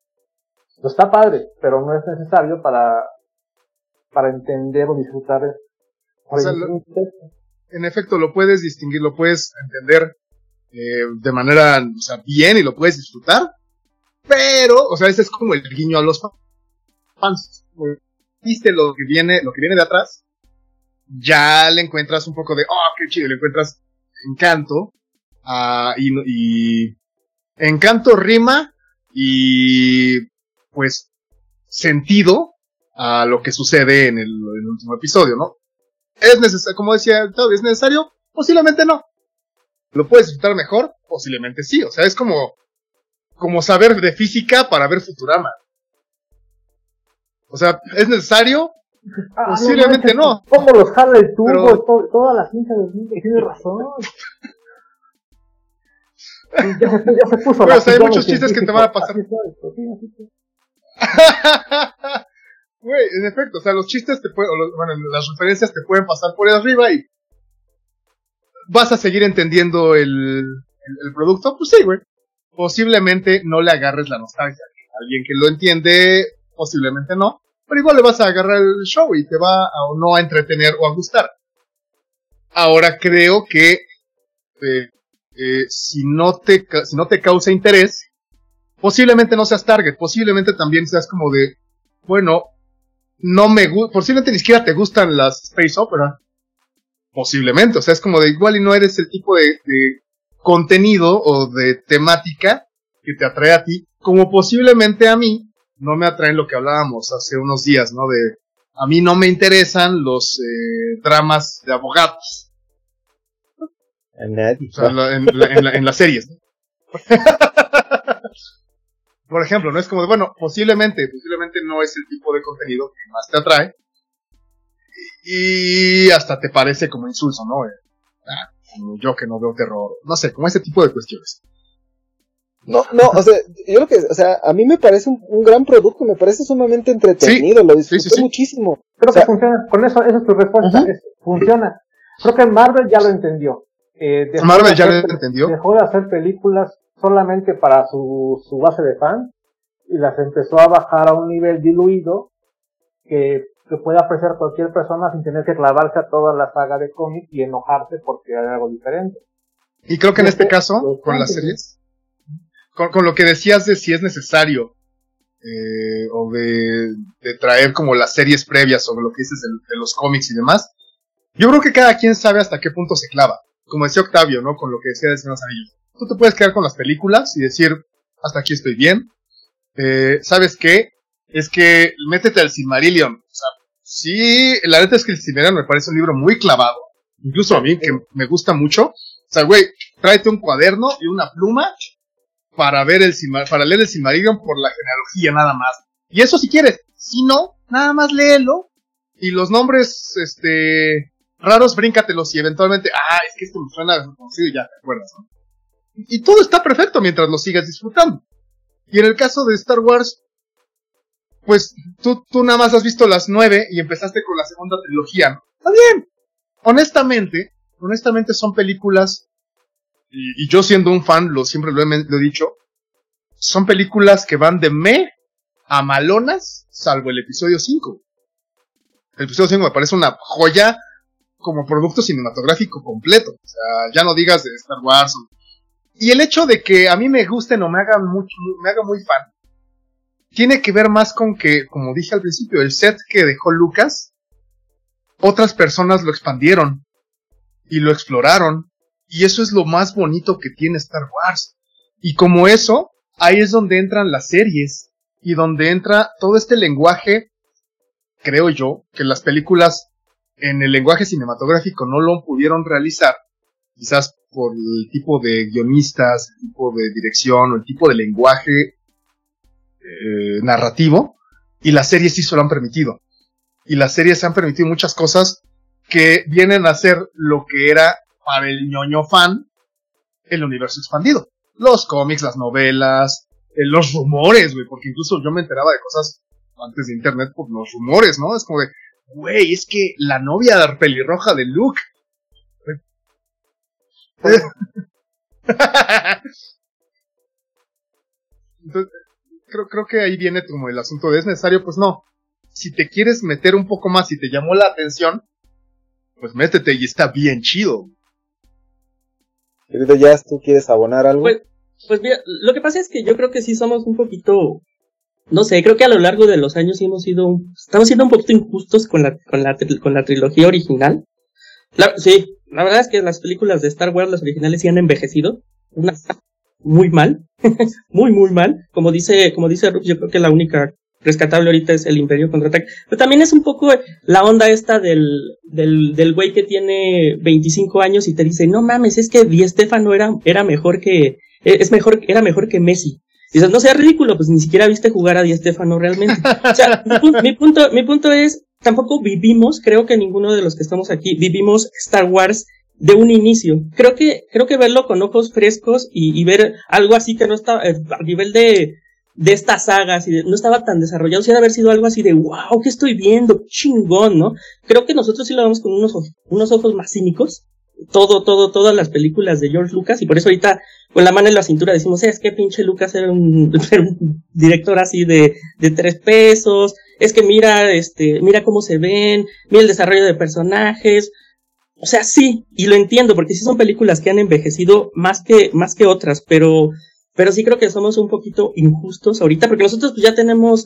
Pues está padre, pero no es necesario para, para entender o disfrutar. O sea, en efecto, lo puedes distinguir, lo puedes entender eh, de manera o sea, bien y lo puedes disfrutar, pero, o sea, ese es como el guiño a los fans. Viste lo que viene, lo que viene de atrás, ya le encuentras un poco de, oh, qué chido, le encuentras encanto, uh, y, encanto rima y pues sentido a lo que sucede en el, en el último episodio, ¿no? Es necesario, como decía ¿es necesario? Posiblemente no. ¿Lo puedes disfrutar mejor? Posiblemente sí. O sea, es como, como saber de física para ver Futurama. O sea, ¿es necesario? Ah, posiblemente no. ¿Cómo los jala el tubo? toda la ciencia del mundo. Tienes razón. ya, se, ya se puso Pero, o sea, hay muchos chistes que te van a pasar. Güey, en efecto, o sea, los chistes te pueden, bueno, las referencias te pueden pasar por ahí arriba y ¿Vas a seguir entendiendo el, el, producto? Pues sí, güey. Posiblemente no le agarres la nostalgia. Alguien que lo entiende, posiblemente no. Pero igual le vas a agarrar el show y te va a, no a entretener o a gustar. Ahora creo que eh, eh, si, no te, si no te causa interés, posiblemente no seas target, posiblemente también seas como de, bueno, no me gusta, posiblemente ni siquiera te gustan las space opera, Posiblemente, o sea, es como de igual y no eres el tipo de contenido o de temática que te atrae a ti, como posiblemente a mí no me atraen lo que hablábamos hace unos días, ¿no? De a mí no me interesan los eh, dramas de abogados. O sea, en, la- en la- en la- en las series. ¿no? Por ejemplo, no es como, de, bueno, posiblemente, posiblemente no es el tipo de contenido que más te atrae. Y hasta te parece como insulso, ¿no? Eh, ah, como yo que no veo terror. No sé, como ese tipo de cuestiones. No, no, o sea, yo lo que, o sea, a mí me parece un, un gran producto, me parece sumamente entretenido, lo disfruté sí, sí. muchísimo. Creo O sea- que funciona. Con eso, esa es tu respuesta. Es- funciona. Creo que Marvel ya lo entendió. Eh, dejó Marvel de ya hacer- lo entendió. Dejó de hacer películas solamente para su, su base de fans y las empezó a bajar a un nivel diluido que, que puede apreciar cualquier persona sin tener que clavarse a toda la saga de cómics y enojarse porque hay algo diferente. Y creo que en este que- caso, con las que- series, con, lo que decías de si es necesario, eh, o de, de traer como las series previas sobre lo que dices de, los cómics y demás, yo creo que cada quien sabe hasta qué punto se clava. Como decía Octavio, ¿no? Con lo que decía de Señor Anillos. Tú te puedes quedar con las películas y decir, hasta aquí estoy bien. Eh, ¿Sabes qué? Es que métete al Silmarillion. O sea, sí, la neta es que el Silmarillion me parece un libro muy clavado. Incluso a mí, que me gusta mucho. O sea, güey, tráete un cuaderno y una pluma para ver el para leer el Silmarillion por la genealogía nada más. Y eso si quieres. Si no, nada más léelo. Y los nombres, este, raros, bríncatelos y eventualmente, ah, es que esto me suena conocido y ya te acuerdas. Y todo está perfecto mientras lo sigas disfrutando. Y en el caso de Star Wars, pues tú, tú nada más has visto las nueve y empezaste con la segunda trilogía. Está bien. Honestamente, honestamente son películas, y, yo siendo un fan, lo siempre lo he, men- lo he dicho, son películas que van de me a malonas, salvo el episodio 5. El episodio 5 me parece una joya como producto cinematográfico completo. O sea, ya no digas de Star Wars. o- Y el hecho de que a mí me gusten o me hagan mucho, me haga muy fan, tiene que ver más con que, como dije al principio, el set que dejó Lucas, otras personas lo expandieron y lo exploraron. Y eso es lo más bonito que tiene Star Wars. Y como eso, ahí es donde entran las series y donde entra todo este lenguaje, creo yo, que las películas en el lenguaje cinematográfico no lo pudieron realizar, quizás por el tipo de guionistas, el tipo de dirección o el tipo de lenguaje eh, narrativo, y las series sí se lo han permitido. Y las series han permitido muchas cosas que vienen a ser lo que era para el ñoño fan el universo expandido. Los cómics, las novelas, eh, los rumores, güey, porque incluso yo me enteraba de cosas antes de internet por los rumores, ¿no? Es como de, güey, es que la novia pelirroja de Luke. Entonces, creo, creo que ahí viene como el asunto de es necesario, pues no. Si te quieres meter un poco más y te llamó la atención, pues métete y está bien chido. Querido Jazz, ¿tú quieres abonar algo? Pues, pues mira, lo que pasa es que yo creo que sí somos un poquito, no sé, creo que a lo largo de los años hemos sido, estamos siendo un poquito injustos con la, con la, con la trilogía original. Sí, la verdad es que las películas de Star Wars, las originales, sí han envejecido. Una, muy mal, muy, muy mal. Como dice, como dice Ruth, yo creo que la única rescatable ahorita es el Imperio Contraataque. Pero también es un poco la onda esta del, del, del güey que tiene 25 años y te dice, no mames, es que Di Stefano era, era mejor que, es mejor, era mejor que Messi. Y dices, no sea ridículo, pues ni siquiera viste jugar a Di Stefano realmente. O sea, mi, mi punto, mi punto es, tampoco vivimos, creo que ninguno de los que estamos aquí vivimos Star Wars de un inicio. Creo que, creo que verlo con ojos frescos y, y ver algo así que no está eh, a nivel de, de estas sagas y de- no estaba tan desarrollado, si haber sido algo así de wow, ¿qué estoy viendo? Chingón, ¿no? Creo que nosotros sí lo vemos con unos, unos ojos más cínicos. Todo, todo, todas las películas de George Lucas y por eso ahorita con la mano en la cintura decimos, "Eh, es que pinche Lucas era un, era un director así de, de tres pesos, es que mira, este, mira cómo se ven, mira el desarrollo de personajes, o sea, sí, y lo entiendo, porque sí son películas que han envejecido más que, más que otras, pero, pero sí creo que somos un poquito injustos ahorita, porque nosotros pues ya tenemos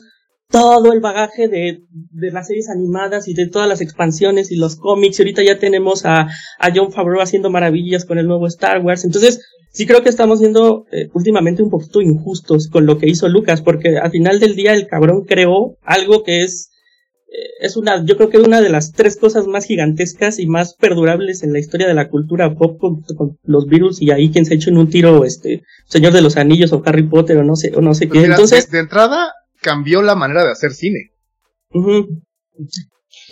todo el bagaje de, de las series animadas y de todas las expansiones y los cómics. Y ahorita ya tenemos a, a John Favreau haciendo maravillas con el nuevo Star Wars. Entonces, sí creo que estamos siendo eh, últimamente un poquito injustos con lo que hizo Lucas, porque al final del día el cabrón creó algo que es es una, yo creo que es una de las tres cosas más gigantescas y más perdurables en la historia de la cultura pop con, los virus y ahí quien se ha hecho en un tiro, este, Señor de los Anillos o Harry Potter o no sé, o no sé pues qué. Entonces, de, entrada cambió la manera de hacer cine.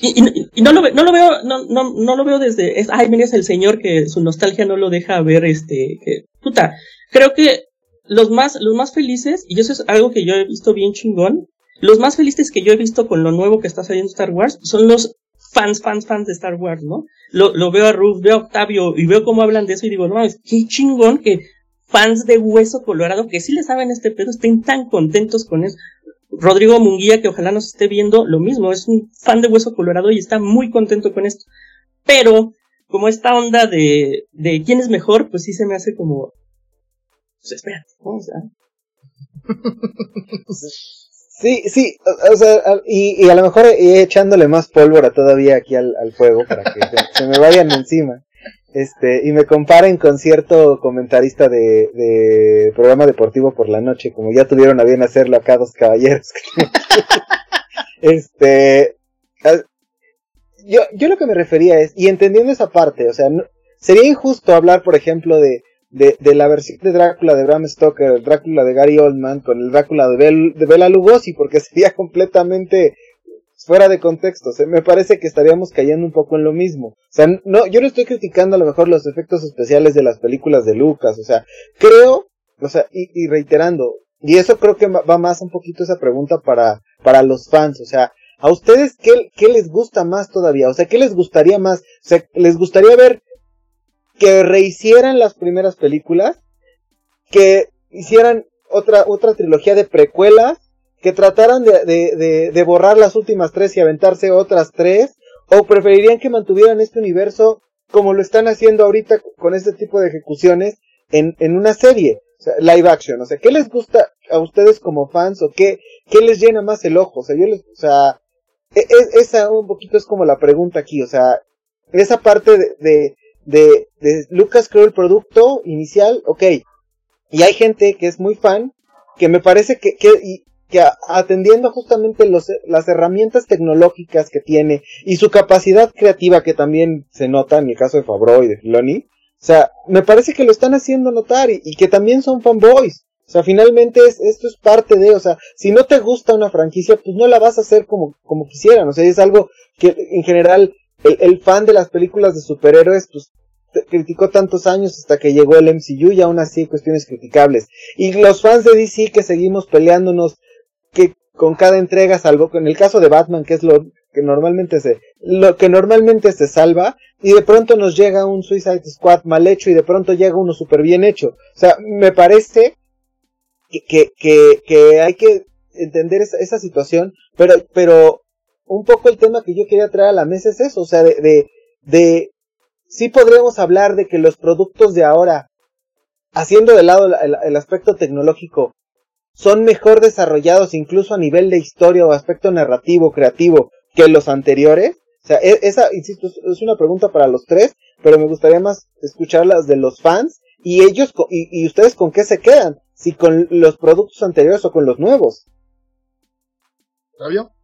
y, y, no lo, no lo veo, no, no, no lo veo desde, es, ay, mira, es el señor que su nostalgia no lo deja ver, este, que, puta, creo que los más, los más felices, y eso es algo que yo he visto bien chingón, los más felices que yo he visto con lo nuevo que está saliendo Star Wars son los fans, fans, fans de Star Wars, ¿no? Lo, veo a Ruth, veo a Octavio y veo cómo hablan de eso y digo, no, es qué chingón que fans de Hueso Colorado que sí le saben este pedo estén tan contentos con eso. Rodrigo Munguía, que ojalá nos esté viendo, lo mismo, es un fan de Hueso Colorado y está muy contento con esto. Pero, como esta onda de, de quién es mejor, pues sí se me hace como, pues espera, o sea. Sí, sí, o, sea, y, y, a lo mejor echándole más pólvora todavía aquí al, al fuego para que se, me vayan encima. Este, y me comparen con cierto comentarista de, de programa deportivo por la noche, como ya tuvieron a bien hacerlo acá dos caballeros. este, yo, yo lo que me refería es, y entendiendo esa parte, o sea, sería injusto hablar, por ejemplo, de, de, de, la versión de Drácula de Bram Stoker, el Drácula de Gary Oldman, con el Drácula de, Bel, de Bela Lugosi, porque sería completamente fuera de contexto. O me parece que estaríamos cayendo un poco en lo mismo. O sea, no, yo no estoy criticando a lo mejor los efectos especiales de las películas de Lucas. O sea, creo, o sea, y, y reiterando, y eso creo que va más un poquito esa pregunta para, para los fans. O sea, ¿a ustedes qué, qué les gusta más todavía? O sea, ¿qué les gustaría más? O sea, ¿les gustaría ver que rehicieran las primeras películas, que hicieran otra, otra trilogía de precuelas, que trataran de, de, de, borrar las últimas tres y aventarse otras tres, o preferirían que mantuvieran este universo como lo están haciendo ahorita con este tipo de ejecuciones en, en una serie, live action, o sea, ¿qué les gusta a ustedes como fans o qué, qué les llena más el ojo? O sea, yo les, o sea, e, e, esa un poquito es como la pregunta aquí, o sea, esa parte de, de, de Lucas creó el producto inicial, ok. Y hay gente que es muy fan, que me parece que, que, y, que atendiendo justamente los, las herramientas tecnológicas que tiene y su capacidad creativa que también se nota en el caso de Fabro y de Filoni, o sea, me parece que lo están haciendo notar y, y que también son fanboys. O sea, finalmente es, esto es parte de, o sea, si no te gusta una franquicia, pues no la vas a hacer como, como quisieran. O sea, es algo que en general el, fan de las películas de superhéroes, pues criticó tantos años hasta que llegó el MCU y aún así cuestiones criticables. Y los fans de DC que seguimos peleándonos que con cada entrega, salvo en el caso de Batman, que es lo que normalmente se, lo que normalmente se salva, y de pronto nos llega un Suicide Squad mal hecho y de pronto llega uno súper bien hecho. O sea, me parece que, que, que hay que entender esa, esa situación, pero, pero un poco el tema que yo quería traer a la mesa es eso, o sea, de, de, de sí podríamos hablar de que los productos de ahora, haciendo de lado el, aspecto tecnológico, son mejor desarrollados incluso a nivel de historia o aspecto narrativo, creativo, que los anteriores. O sea, e, esa, insisto, es una pregunta para los tres, pero me gustaría más escucharlas de los fans y ellos, y, y ustedes con qué se quedan, si con los productos anteriores o con los nuevos. ¿Sabio?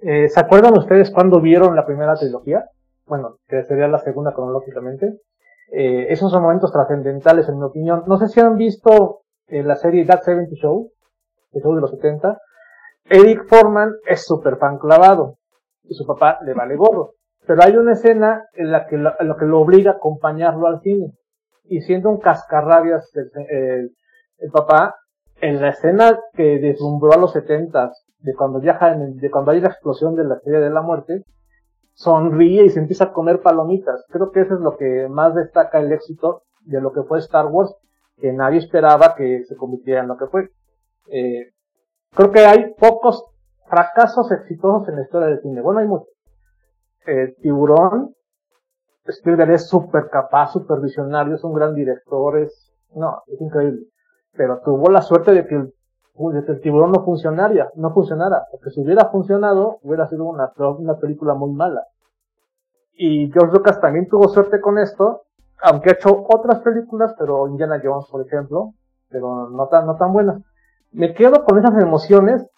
Eh, ¿Se acuerdan ustedes cuando vieron la primera trilogía? Bueno, que sería la segunda cronológicamente. Eh, esos son momentos trascendentales en mi opinión. No sé si han visto eh, la serie That 70 Show, el show de los 70. Eric Foreman es súper fan clavado y su papá le vale gorro. Pero hay una escena en la que lo, obliga a acompañarlo al cine. Y siendo un cascarrabias el, papá, en la escena que deslumbró a los 70 de cuando viaja de cuando hay la explosión de la serie de la muerte, sonríe y se empieza a comer palomitas. Creo que eso es lo que más destaca el éxito de lo que fue Star Wars, que nadie esperaba que se convirtiera en lo que fue. Eh, creo que hay pocos fracasos exitosos en la historia del cine. Bueno, hay muchos. Eh, Tiburón, Spielberg es súper capaz, súper visionario, es un gran director, es, no, es increíble. Pero tuvo la suerte de que que el tiburón no funcionaría, no funcionara, porque si hubiera funcionado, hubiera sido una, una película muy mala. Y George Lucas también tuvo suerte con esto, aunque ha hecho otras películas, pero Indiana Jones, por ejemplo, pero no tan, no tan buenas. Me quedo con esas emociones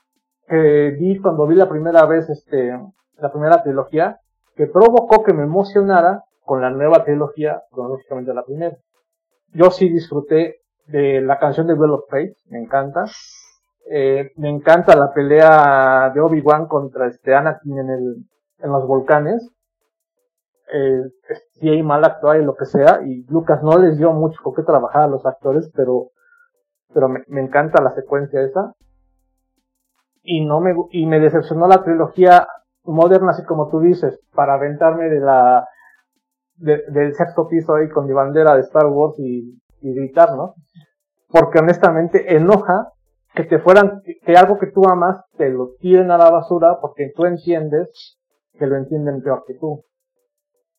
que vi cuando vi la primera vez este, la primera trilogía, que provocó que me emocionara con la nueva trilogía, cronológicamente la primera. Yo sí disfruté de la canción de Duel of Fate, me encanta. Eh, me encanta la pelea de Obi-Wan contra este Anakin en el, en los volcanes. Eh, si hay mal actuar y lo que sea, y Lucas no les dio mucho con qué trabajar a los actores, pero, me, encanta la secuencia esa. Y no me, me decepcionó la trilogía moderna, así como tú dices, para aventarme de la, del sexto piso ahí con mi bandera de Star Wars y, y gritar, ¿no? Porque honestamente enoja que te fueran, que algo que tú amas te lo tiren a la basura porque tú entiendes que lo entienden peor que tú.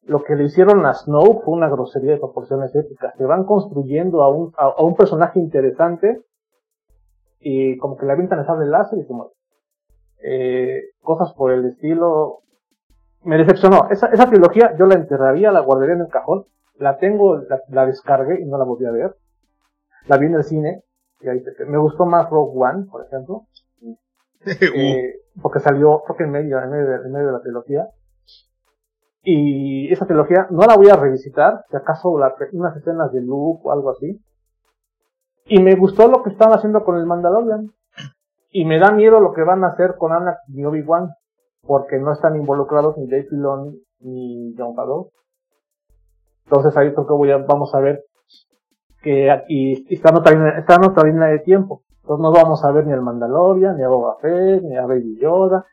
Lo que le hicieron a Snow fue una grosería de proporciones épicas. Se van construyendo a un, a, un personaje interesante y como que le avientan el sable láser y como, eh, cosas por el estilo. Me decepcionó. Esa, esa trilogía yo la enterraría, la guardaría en el cajón. La tengo, la, la descargué y no la volví a ver. La vi en el cine y ahí me gustó más Rogue One, por ejemplo. eh, porque salió, creo que en medio, en medio, de, en medio de la trilogía. Y esa trilogía no la voy a revisitar, si acaso la, unas escenas de Luke o algo así. Y me gustó lo que están haciendo con el Mandalorian. Y me da miedo lo que van a hacer con Anakin y Obi-Wan, porque no están involucrados ni Dave Filoni ni John Favreau. Entonces ahí creo que voy a, vamos a ver que aquí está en otra línea de tiempo. Entonces no vamos a ver ni el Mandalorian, ni a Boba Fett, ni a Baby Yoda.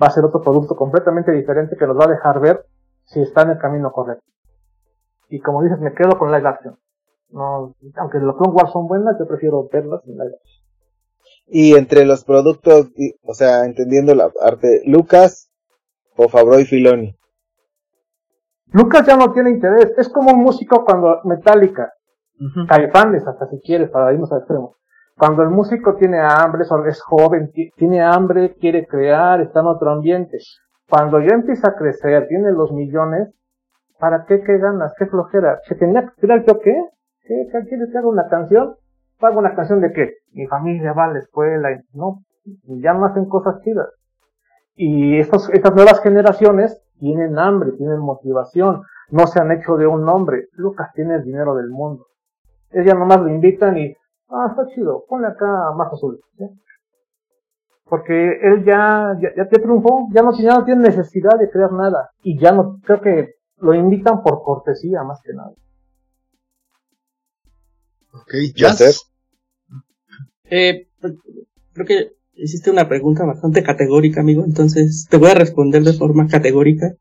Va a ser otro producto completamente diferente que nos va a dejar ver si está en el camino correcto. Y como dices, me quedo con live action. No, aunque los Clone Wars son buenas, yo prefiero verlas en live action. Y entre los productos, o sea, entendiendo la parte, Lucas o Fabro y Filoni. Lucas ya no tiene interés, es como un músico cuando Metallica, uh Caifanes hasta si quieres, para irnos al extremo. Cuando el músico tiene hambre, es joven, tiene hambre, quiere crear, está en otro ambiente. Cuando ya empieza a crecer, tiene los millones, ¿para qué, qué ganas, qué flojera? ¿Se tenía que tirar yo qué? ¿Qué? ¿Quieres que haga una canción? Pago una canción de que mi familia va a la escuela y no, ya no hacen cosas chidas. Y estos, estas nuevas generaciones tienen hambre, tienen motivación, no se han hecho de un nombre. Lucas tiene el dinero del mundo. Ella nomás lo invitan y, ah, está chido, ponle acá más azul. Porque él ya, ya, ya te triunfó, ya no, ya no tiene necesidad de crear nada. Y ya no, creo que lo invitan por cortesía más que nada. Ok, ya eh, creo que hiciste una pregunta bastante categórica, amigo, entonces te voy a responder de forma categórica.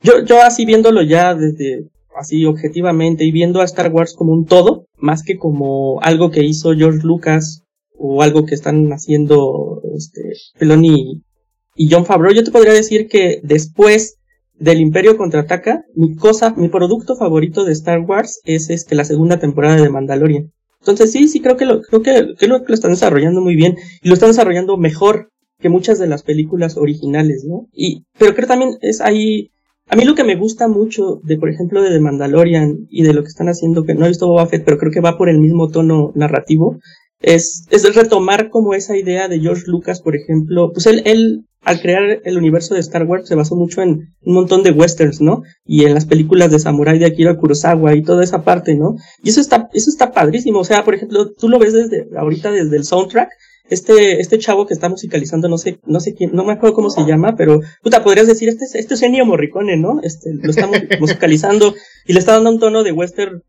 Yo, yo así viéndolo ya desde así objetivamente y viendo a Star Wars como un todo, más que como algo que hizo George Lucas o algo que están haciendo este Peloni y John Favreau, yo te podría decir que después del Imperio contraataca, mi cosa, mi producto favorito de Star Wars es este la segunda temporada de Mandalorian. Entonces sí, sí creo que lo, creo que, que lo, están desarrollando muy bien y lo están desarrollando mejor que muchas de las películas originales, ¿no? Y, pero creo también es ahí, a mí lo que me gusta mucho de, por ejemplo, de The Mandalorian y de lo que están haciendo, que no he visto Boba Fett, pero creo que va por el mismo tono narrativo, es, es retomar como esa idea de George Lucas, por ejemplo, pues él, él al crear el universo de Star Wars se basó mucho en un montón de westerns, ¿no? Y en las películas de samurai de Akira Kurosawa y toda esa parte, ¿no? Y eso está, eso está padrísimo. O sea, por ejemplo, tú lo ves desde, ahorita desde el soundtrack, este, este chavo que está musicalizando, no sé, no sé quién, no me acuerdo cómo se llama, pero, puta, podrías decir, este, este es Ennio Morricone, ¿no? Este, lo está musicalizando y le está dando un tono de western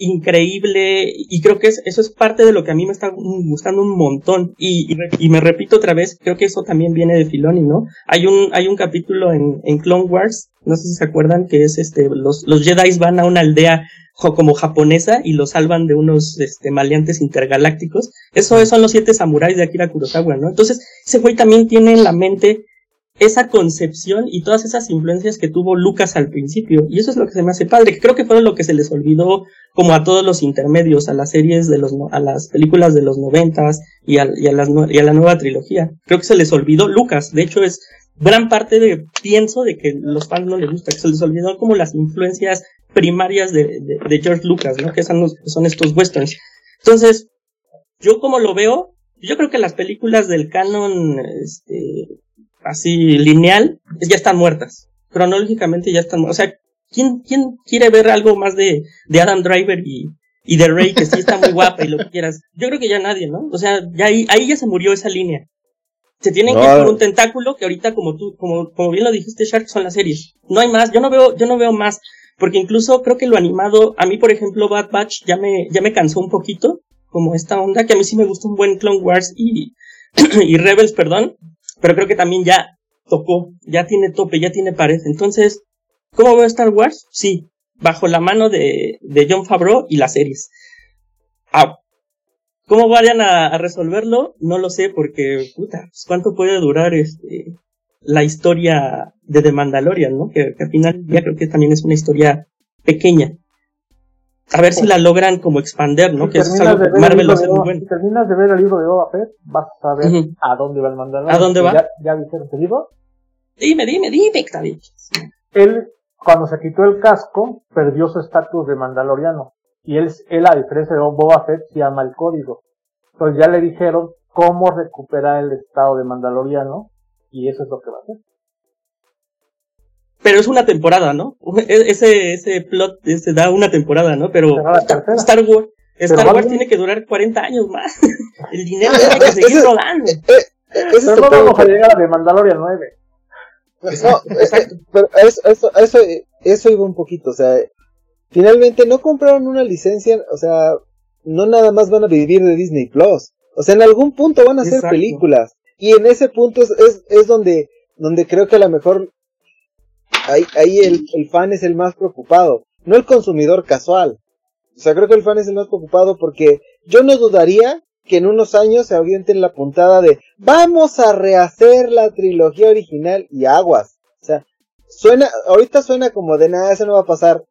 increíble y creo que eso es parte de lo que a mí me está gustando un montón y, y, me repito otra vez, creo que eso también viene de Filoni, ¿no? Hay un, hay un capítulo en, en Clone Wars, no sé si se acuerdan, que es este, los, los Jedi van a una aldea como japonesa y lo salvan de unos este, maleantes intergalácticos. Eso son los siete samuráis de Akira Kurosawa, ¿no? Entonces, ese güey también tiene en la mente esa concepción y todas esas influencias que tuvo Lucas al principio. Y eso es lo que se me hace padre, que creo que fue lo que se les olvidó como a todos los intermedios, a las series de los, a las películas de los noventas y a, y a, la nueva trilogía. Creo que se les olvidó Lucas. De hecho, es gran parte de, pienso de que los fans no les gusta, que se les olvidó como las influencias primarias de, de, George Lucas, ¿no? Que son, los, son estos westerns. Entonces, yo como lo veo, yo creo que las películas del canon, este, así lineal, ya están muertas. Cronológicamente ya están muertas. O sea, ¿quién, quién quiere ver algo más de, de Adam Driver y, y de Rey, que sí está muy guapa y lo que quieras? Yo creo que ya nadie, ¿no? O sea, ya ahí, ahí ya se murió esa línea. Se tienen que ir por un tentáculo que ahorita, como tú, como, como bien lo dijiste, Shark, son las series. No hay más, yo no veo, yo no veo más. Porque incluso creo que lo animado, a mí por ejemplo Bad Batch ya me, ya me cansó un poquito, como esta onda, que a mí sí me gusta un buen Clone Wars y, y Rebels, perdón, pero creo que también ya tocó, ya tiene tope, ya tiene pared. Entonces, ¿cómo veo Star Wars? Sí, bajo la mano de, de John Favreau y las series. Ah, ¿Cómo vayan a, resolverlo? No lo sé, porque, puta, pues, ¿cuánto puede durar este, la historia de The Mandalorian, no? Que, al final ya creo que también es una historia pequeña. A ver si la logran como expander, ¿no? que eso es algo que Marvel lo hace muy bueno. Si terminas de ver el libro de Boba Fett, vas a saber a dónde va el Mandalorian. ¿A dónde va? ¿Ya, ya viste el libro? Dime, dime, dime, Octavio. Él, cuando se quitó el casco, perdió su estatus de mandaloriano. Y él, él, a diferencia de Boba Fett, se llama el código. Entonces ya le dijeron cómo recuperar el estado de mandaloriano y eso es lo que va a hacer. Pero es una temporada, ¿no? E-, ese, ese plot se da una temporada, ¿no? Pero Star, Wars, Star Wars tiene que durar 40 años más. El dinero tiene que seguir rodando. Eh, eh, pero no vamos a llegar a de Mandalorian 9. No, eh, pero eso, eso, eso, eso iba un poquito, o sea, finalmente no compraron una licencia, o sea, no nada más van a vivir de Disney Plus. O sea, en algún punto van a hacer películas. Y en ese punto es, es, es, donde, donde creo que a lo mejor ahí, ahí el, el fan es el más preocupado, no el consumidor casual. O sea, creo que el fan es el más preocupado porque yo no dudaría que en unos años se avienten la puntada de vamos a rehacer la trilogía original y aguas. O sea, suena, ahorita suena como de nada, eso no va a pasar.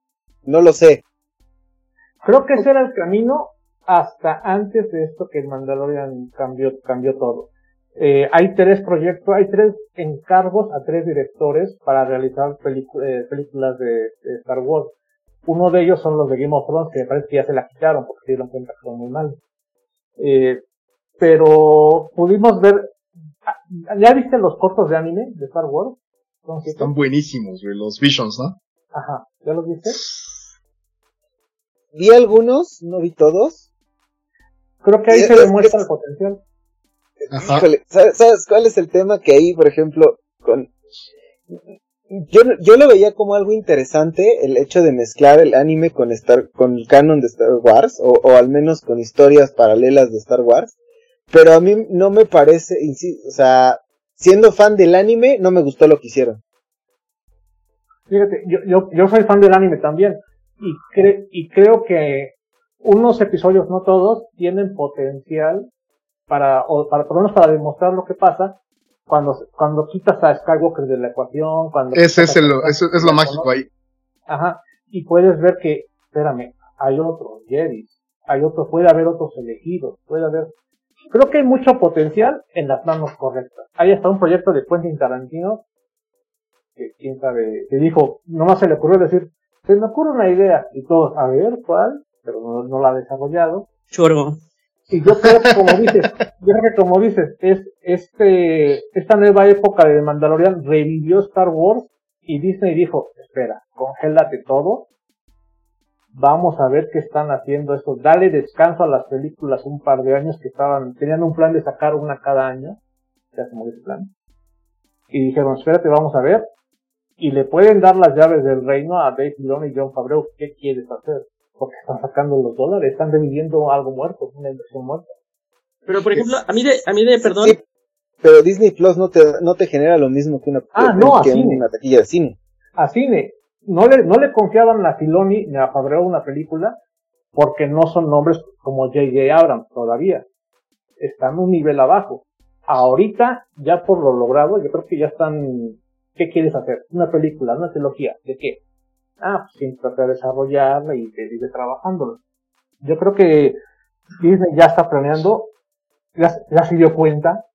No lo sé. Creo que ese era el camino hasta antes de esto que el Mandalorian cambió, cambió todo. Eh, hay tres proyectos, hay tres encargos a tres directores para realizar eh, películas de, Star Wars. Uno de ellos son los de Game of Thrones, que me parece que ya se la quitaron porque se dieron cuenta que son muy mal. Eh, pero pudimos ver, ah, ¿ya viste los cortos de anime de Star Wars? Están buenísimos, los Visions, ¿no? Ajá, ¿ya los viste? Vi algunos, no vi todos. Creo que ahí se demuestra el potencial. ¿Sabes, cuál es el tema? Que ahí, por ejemplo, con yo, yo lo veía como algo interesante el hecho de mezclar el anime con Star, con el canon de Star Wars, o, o al menos con historias paralelas de Star Wars, pero a mí no me parece, o sea, siendo fan del anime, no me gustó lo que hicieron. Fíjate, yo, yo, yo soy fan del anime también, y, cre y creo que unos episodios, no todos, tienen potencial para, o para, por lo menos para demostrar lo que pasa cuando, cuando quitas a Skywalker de la ecuación, cuando... Ese es, el, eso es lo mágico ahí. Ajá, y puedes ver que, espérame, hay otros Jedi, hay otros, puede haber otros elegidos, puede haber... Creo que hay mucho potencial en las manos correctas. Hay hasta un proyecto de Quentin Tarantino, que quién sabe, que dijo, nomás se le ocurrió decir, se me ocurre una idea, y todos, a ver, ¿cuál? pero no, no la ha desarrollado. Choro. Y yo creo que como dices, yo creo que como dices, es este, esta nueva época de Mandalorian revivió Star Wars y Disney dijo, espera, congélate todo, vamos a ver qué están haciendo eso, dale descanso a las películas un par de años que estaban, tenían un plan de sacar una cada año, ya se movió ese plan, y dijeron, espérate, vamos a ver, y le pueden dar las llaves del reino a Dave Filoni y John Favreau, ¿qué quieres hacer? Porque están sacando los dólares, están reviviendo algo muerto, una inversión muerta. Pero por ejemplo, a mí de, a mí de, perdón. Sí, pero Disney Plus no te, no te genera lo mismo que una, ah, no, que una taquilla de cine. A cine. No le, no le confiaban a Filoni ni a Fabreo una película porque no son nombres como J.J. Abrams todavía. Están un nivel abajo. ahorita, ya por lo logrado, yo creo que ya están, ¿qué quieres hacer? Una película, una trilogía, ¿de qué? Ah, pues sin tratar de desarrollarla y seguir trabajándola. Yo creo que Disney ya está planeando, ya, ya se dio cuenta,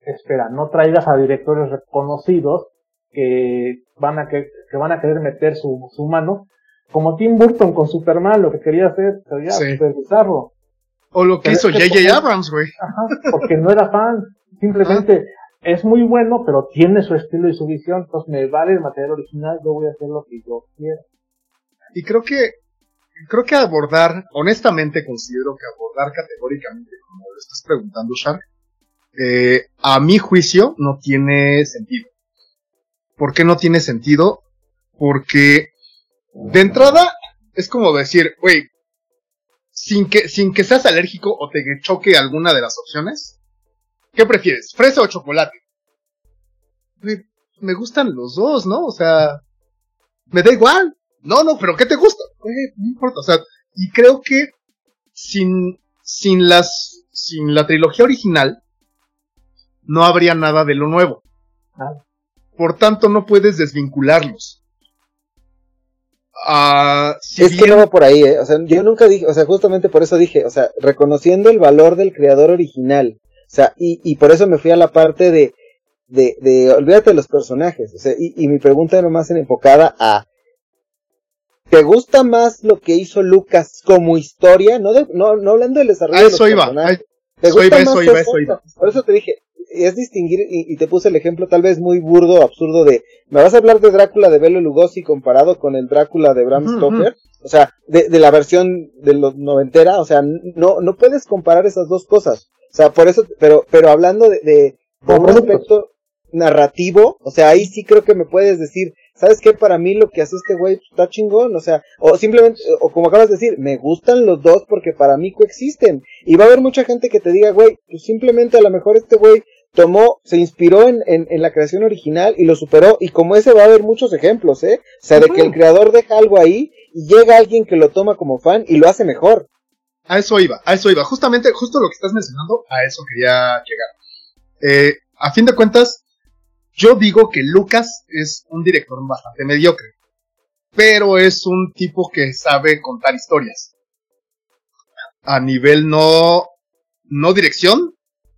espera, no traigas a directores reconocidos que van a que, que van a querer meter su, su mano, como Tim Burton con Superman, lo que quería hacer, sería Sí. O lo que Pero hizo J.J. Abrams, güey. Ajá, porque no era fan. Simplemente es muy bueno, pero tiene su estilo y su visión. Entonces me vale el material original, yo voy a hacer lo que yo quiero. Y creo que, creo que abordar, honestamente considero que abordar categóricamente, como lo estás preguntando, Shark, eh, a mi juicio no tiene sentido. ¿Por qué no tiene sentido? Porque de entrada es como decir, güey, sin que, sin que seas alérgico o te choque alguna de las opciones, ¿qué prefieres? ¿Fresa o chocolate? Me gustan los dos, ¿no? O sea, me da igual. No, no, pero ¿qué te gusta? Güey, no importa. O sea, y creo que sin, sin las, sin la trilogía original, no habría nada de lo nuevo. Nada. Por tanto, no puedes desvincularlos. Ah, si es que no va por ahí, ¿eh? O sea, yo nunca dije, o sea, justamente por eso dije, o sea, reconociendo el valor del creador original. O sea, y, y por eso me fui a la parte de, de, de, olvídate de los personajes. O sea, y, y mi pregunta era más enfocada a, ¿te gusta más lo que hizo Lucas como historia? No, de- no, no hablando del desarrollo a de los eso iba. personajes. a- ¿Te Eso gusta iba, más eso iba, eso? eso iba. Por eso te dije, es distinguir, y, y te puse el ejemplo tal vez muy burdo, absurdo de, ¿me vas a hablar de Drácula de Bela Lugosi comparado con el Drácula de Bram Stoker? O sea, de, de la versión de los noventera, o sea, no, no puedes comparar esas dos cosas. O sea, por eso, pero, pero hablando de, de un aspecto narrativo, o sea, ahí sí creo que me puedes decir, ¿sabes qué? Para mí lo que hace este güey está chingón, o sea, o simplemente, o como acabas de decir, me gustan los dos porque para mí coexisten. Y va a haber mucha gente que te diga, güey, pues simplemente a lo mejor este güey tomó, se inspiró en, en, en la creación original y lo superó, y como ese va a haber muchos ejemplos, ¿eh? O sea, de que el creador deja algo ahí y llega alguien que lo toma como fan y lo hace mejor. A eso iba, a eso iba. Justamente, justo lo que estás mencionando, a eso quería llegar. Eh, a fin de cuentas, yo digo que Lucas es un director bastante mediocre, pero es un tipo que sabe contar historias. A nivel no, no dirección,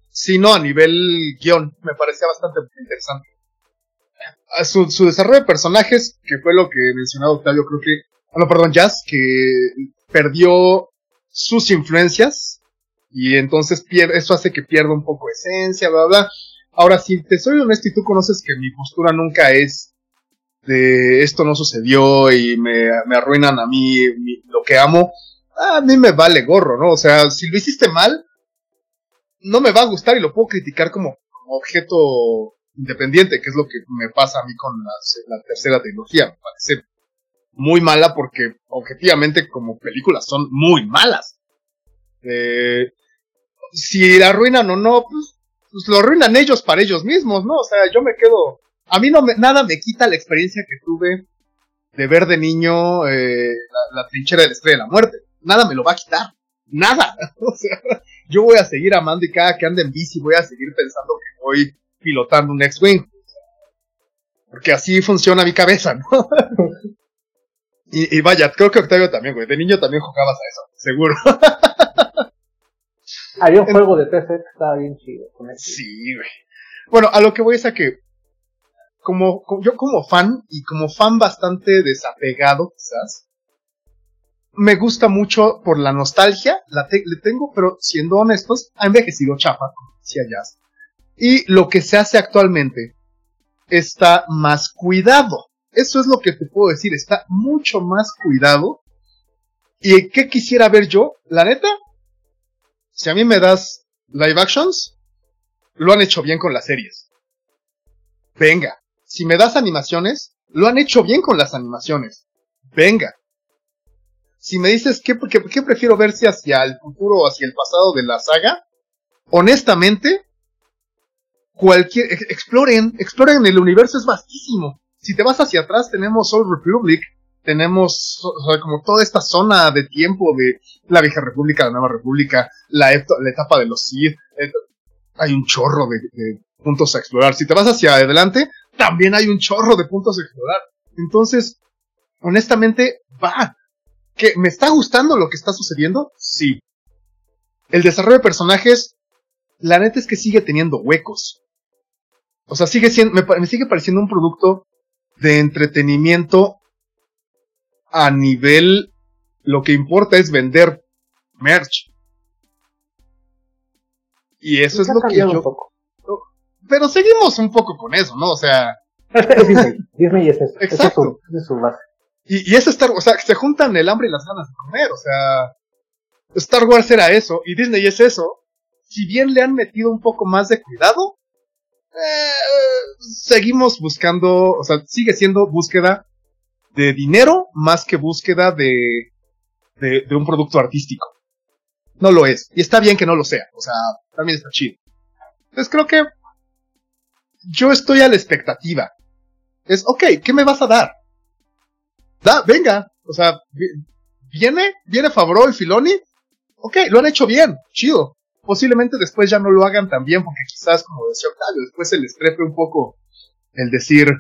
sino a nivel guion. Me parecía bastante interesante. Su, su desarrollo de personajes, que fue lo que mencionaba Octavio, creo que, ah, no, perdón, Jazz, que perdió sus influencias y entonces pierde, eso hace que pierda un poco de esencia, bla, bla. Ahora, si te soy honesto y tú conoces que mi postura nunca es de esto no sucedió y me, me arruinan a mí mi- lo que amo, a mí me vale gorro, ¿no? O sea, si lo hiciste mal, no me va a gustar y lo puedo criticar como, objeto independiente, que es lo que me pasa a mí con la, la tercera trilogía. Me parece muy mala porque objetivamente como películas son muy malas. Eh, si la arruinan o no, pues, pues lo arruinan ellos para ellos mismos, ¿no? O sea, yo me quedo... A mí no me, nada me quita la experiencia que tuve de ver de niño eh, la, la trinchera de la estrella de la muerte. Nada me lo va a quitar. Nada. O sea, yo voy a seguir amando y cada que ande en bici voy a seguir pensando que voy pilotando un X-Wing. Porque así funciona mi cabeza, ¿no? y, y vaya, creo que Octavio también, güey. De niño también jugabas a eso, seguro. Había un juego de PC que estaba bien chido. Con eso. Sí, güey. Bueno, a lo que voy es a que, como, como- yo como fan, y como fan bastante desapegado, quizás, me gusta mucho por la nostalgia, la te- le tengo, pero siendo honestos, ha envejecido chafa, como decía Jazz. Y lo que se hace actualmente está más cuidado. Eso es lo que te puedo decir, está mucho más cuidado. ¿Y qué quisiera ver yo? La neta, si a mí me das live actions, lo han hecho bien con las series. Venga. Si me das animaciones, lo han hecho bien con las animaciones. Venga. Si me dices qué, qué, qué prefiero ver si hacia el futuro o hacia el pasado de la saga, honestamente, cualquier, ex- exploren, exploren el universo es vastísimo. Si te vas hacia atrás, tenemos Old Republic, tenemos o sea, como toda esta zona de tiempo de la vieja república, la nueva república, la, etapa de los Sith, et- hay un chorro de, puntos a explorar. Si te vas hacia adelante, también hay un chorro de puntos a explorar. Entonces, honestamente, va. ¿Que me está gustando lo que está sucediendo? Sí. El desarrollo de personajes, la neta es que sigue teniendo huecos. O sea, sigue siendo, me sigue pareciendo un producto de entretenimiento a nivel, lo que importa es vender merch. Y eso es lo que yo, poco. pero seguimos un poco con eso, ¿no? O sea, Disney. Disney es eso. Es Exacto. su- es su base. Y, y es Star Wars, o sea, se juntan el hambre y las ganas de comer, o sea, Star Wars era eso, y Disney es eso. Si bien le han metido un poco más de cuidado, eh, seguimos buscando, o sea, sigue siendo búsqueda de dinero más que búsqueda de, de, un producto artístico. No lo es, y está bien que no lo sea, o sea, también está chido. Entonces creo que yo estoy a la expectativa. Es, ok, ¿qué me vas a dar? da, venga, o sea, vi- viene, viene Favreau y Filoni, ok, lo han hecho bien, chido. Posiblemente después ya no lo hagan tan bien, porque quizás, como decía Octavio, después se les trepe un poco el decir,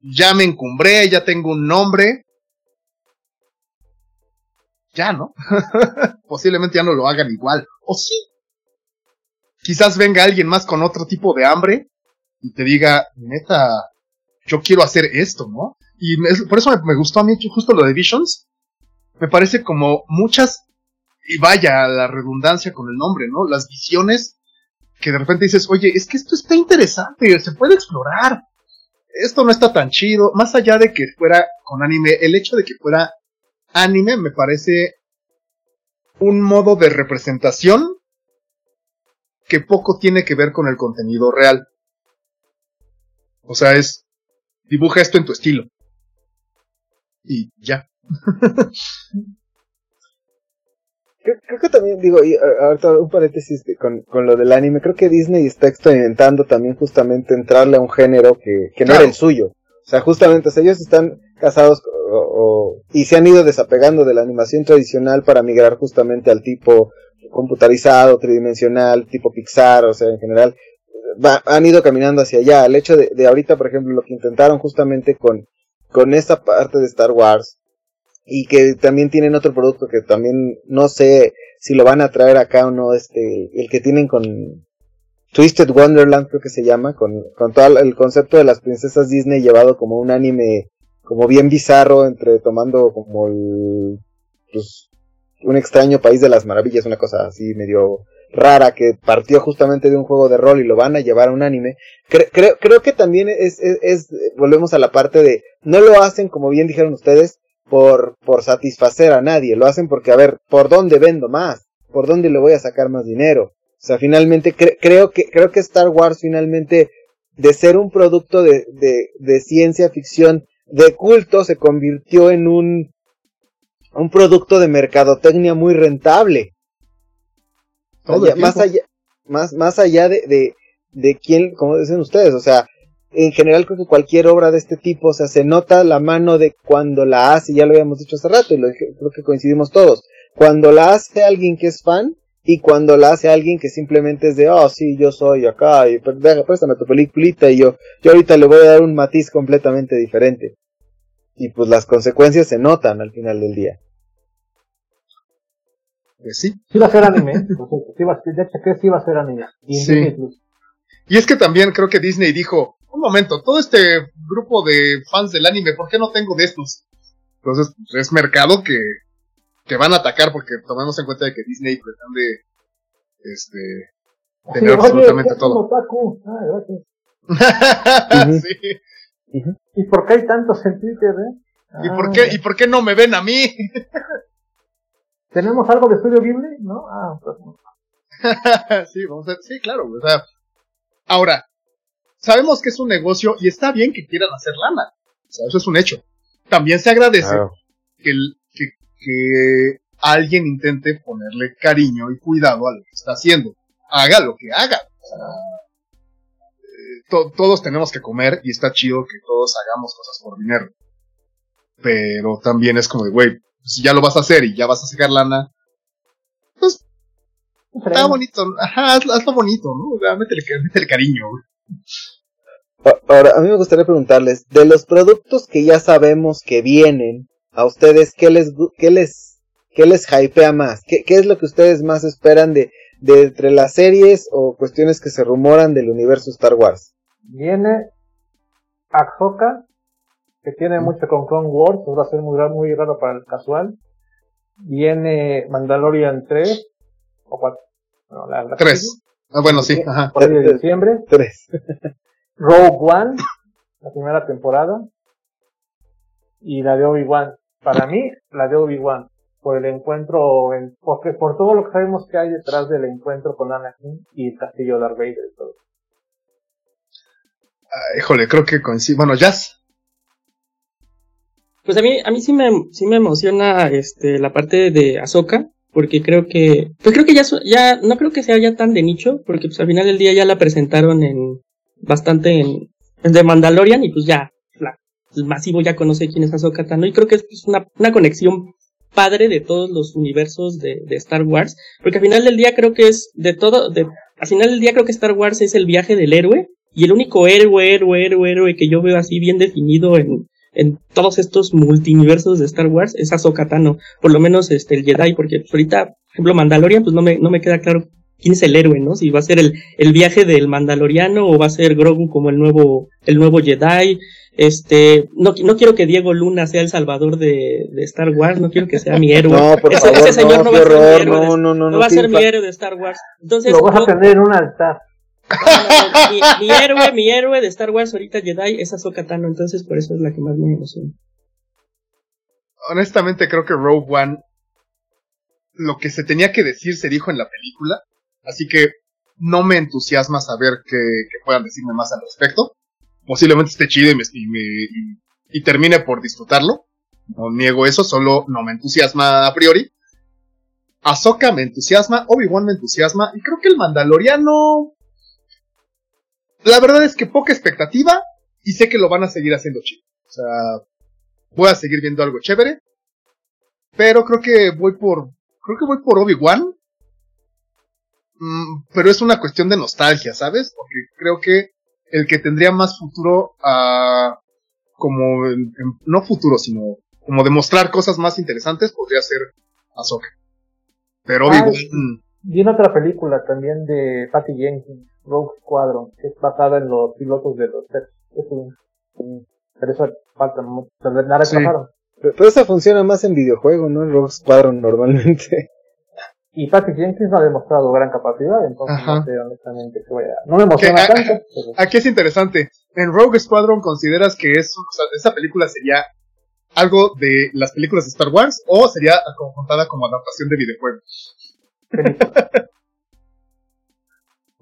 ya me encumbré, ya tengo un nombre. Ya, ¿no? Posiblemente ya no lo hagan igual. O sí. Quizás venga alguien más con otro tipo de hambre y te diga, neta, yo quiero hacer esto, ¿no? Y por eso me, me gustó a mí justo lo de Visions. Me parece como muchas, y vaya la redundancia con el nombre, ¿no? Las visiones que de repente dices, oye, es que esto está interesante, se puede explorar. Esto no está tan chido. Más allá de que fuera con anime, el hecho de que fuera anime me parece un modo de representación que poco tiene que ver con el contenido real. O sea, es dibuja esto en tu estilo. Y ya. Creo, creo que también, digo, y ahorita un paréntesis de- con, con lo del anime, creo que Disney está experimentando también justamente entrarle a un género que, que no era el suyo. O sea, justamente, o sea, ellos están casados o, o- y se han ido desapegando de la animación tradicional para migrar justamente al tipo computarizado, tridimensional, tipo Pixar, o sea, en general, va- han ido caminando hacia allá. El hecho de, de ahorita, por ejemplo, lo que intentaron justamente con, con esta parte de Star Wars, y que también tienen otro producto que también no sé si lo van a traer acá o no, este, el que tienen con Twisted Wonderland creo que se llama, con, con todo el concepto de las princesas Disney llevado como un anime como bien bizarro, entre tomando como el, pues, un extraño país de las maravillas, una cosa así medio rara que partió justamente de un juego de rol y lo van a llevar a un anime. Cre- creo, creo que también es, es, es, volvemos a la parte de, no lo hacen como bien dijeron ustedes, por, por satisfacer a nadie, lo hacen porque, a ver, ¿por dónde vendo más? ¿Por dónde le voy a sacar más dinero? O sea, finalmente cre- creo que, creo que Star Wars finalmente, de ser un producto de, de, de ciencia ficción de culto, se convirtió en un, un producto de mercadotecnia muy rentable. Todo Allá- el más allá, más, más allá de, de, de quién, como dicen ustedes, o sea, en general creo que cualquier obra de este tipo, o sea, se nota la mano de cuando la hace, ya lo habíamos dicho hace rato y lo dije- creo que coincidimos todos, cuando la hace alguien que es fan y cuando la hace alguien que simplemente es de, oh sí, yo soy acá y pues, deja, préstame tu peliculita y yo, yo ahorita le voy a dar un matiz completamente diferente. Y pues las consecuencias se notan al final del día. Pues sí. Sí va a ser anime. cierto, sí va, a- ya chequé, sí va a ser anime. Y en Sí. Disney Plus. Y es que también creo que Disney dijo, un momento, todo este grupo de fans del anime, ¿por qué no tengo de estos? Entonces, pues, es mercado que, que van a atacar porque tomemos en cuenta de que Disney pretende este tener absolutamente ¿qué es todo. Ah, gracias. Sí. ¿Y por qué hay tantos en Twitter, eh? ¿Y Ah, por qué, y por qué no me ven a mí? ¿Tenemos algo de estudio Ghibli? ¿No? Ah, pues no. sí, vamos a ver. Sí, claro. O sea, ahora, sabemos que es un negocio y está bien que quieran hacer lana. O sea, eso es un hecho. También se agradece Claro. que, el- que, que alguien intente ponerle cariño y cuidado a lo que está haciendo. Haga lo que haga. O sea, eh, to- todos tenemos que comer y está chido que todos hagamos cosas por dinero. Pero también es como de, güey, si ya lo vas a hacer y ya vas a sacar lana, pues Está bonito, ajá, hazlo, hazlo bonito, ¿no? O sea, métele, métele cariño, güey. A- Ahora, a mí me gustaría preguntarles, de los productos que ya sabemos que vienen, a ustedes, ¿qué les, qué les, qué les hypea más? ¿Qué, qué es lo que ustedes más esperan de, de entre las series o cuestiones que se rumoran del universo Star Wars? Viene Ahsoka, que tiene mucho con Clone Wars, pues va a ser muy raro, muy raro para el casual. Viene Mandalorian 3, o 4, no, la, la Tres. Ah, bueno, sí, ajá. por ahí de diciembre. Tres. Rogue One, la primera temporada. Y la de Obi-Wan. Para mí, la de Obi-Wan. Por el encuentro, en, porque por todo lo que sabemos que hay detrás del encuentro con Anakin y el castillo de Darth Vader y todo. Ah, híjole, creo que coincide. Bueno, Jazz. Pues a mí, a mí sí me, sí me emociona este, la parte de Ahsoka, porque creo que, pues creo que ya, ya, no creo que sea ya tan de nicho, porque pues al final del día ya la presentaron en, bastante en, en The Mandalorian y pues ya, la, el masivo ya conoce quién es Ahsoka Tano y creo que es pues, una, una conexión padre de todos los universos de, de Star Wars, porque al final del día creo que es de todo, de, al final del día creo que Star Wars es el viaje del héroe y el único héroe, héroe, héroe, héroe que yo veo así bien definido en, en todos estos multiversos de Star Wars es Ahsoka Tano, por lo menos este el Jedi, porque pues, ahorita, por ejemplo, Mandalorian, pues no me, no me queda claro quién es el héroe, ¿no? Si va a ser el, el viaje del Mandaloriano o va a ser Grogu como el nuevo, el nuevo Jedi. Este, no, no quiero que Diego Luna sea el salvador de, de Star Wars, no quiero que sea mi héroe. No, por ese, favor, ese señor no, va a ser mi héroe. de- no, no, no, no no va a ser mi héroe de Star Wars. Entonces, Lo vas a tener en un altar. Mi, héroe, mi héroe de Star Wars ahorita Jedi es Ahsoka Tano, entonces por eso es la que más me emociona. Honestamente, creo que Rogue One, lo que se tenía que decir se dijo en la película. Así que no me entusiasma saber que, puedan decirme más al respecto. Posiblemente esté chido y, me, y termine por disfrutarlo. No niego eso, solo no me entusiasma a priori. Ahsoka me entusiasma, Obi-Wan me entusiasma, y creo que el Mandaloriano. La verdad es que poca expectativa, y sé que lo van a seguir haciendo chido. O sea, voy a seguir viendo algo chévere. Pero creo que voy por. Creo que voy por Obi-Wan. Mm, pero es una cuestión de nostalgia, ¿sabes? Porque creo que el que tendría más futuro. ah, como. en- en- no futuro, sino. Como demostrar cosas más interesantes podría ser Ahsoka. Pero Ah, Obi-Wan. Viene otra película también de Patty Jenkins, Rogue Squadron, que es basada en los pilotos de los Jets. Es un, un- pero eso falta mucho. La Sí. retrasaron. Pero pero esa funciona más en videojuego, ¿no? En Rogue Squadron normalmente. Y Patty Jenkins no ha demostrado gran capacidad, entonces Ajá. no sé honestamente que vaya. No me emociona tanto, pero Aquí es interesante. En Rogue Squadron consideras que es, o sea, esa película sería algo de las películas de Star Wars o sería contada como adaptación de videojuegos.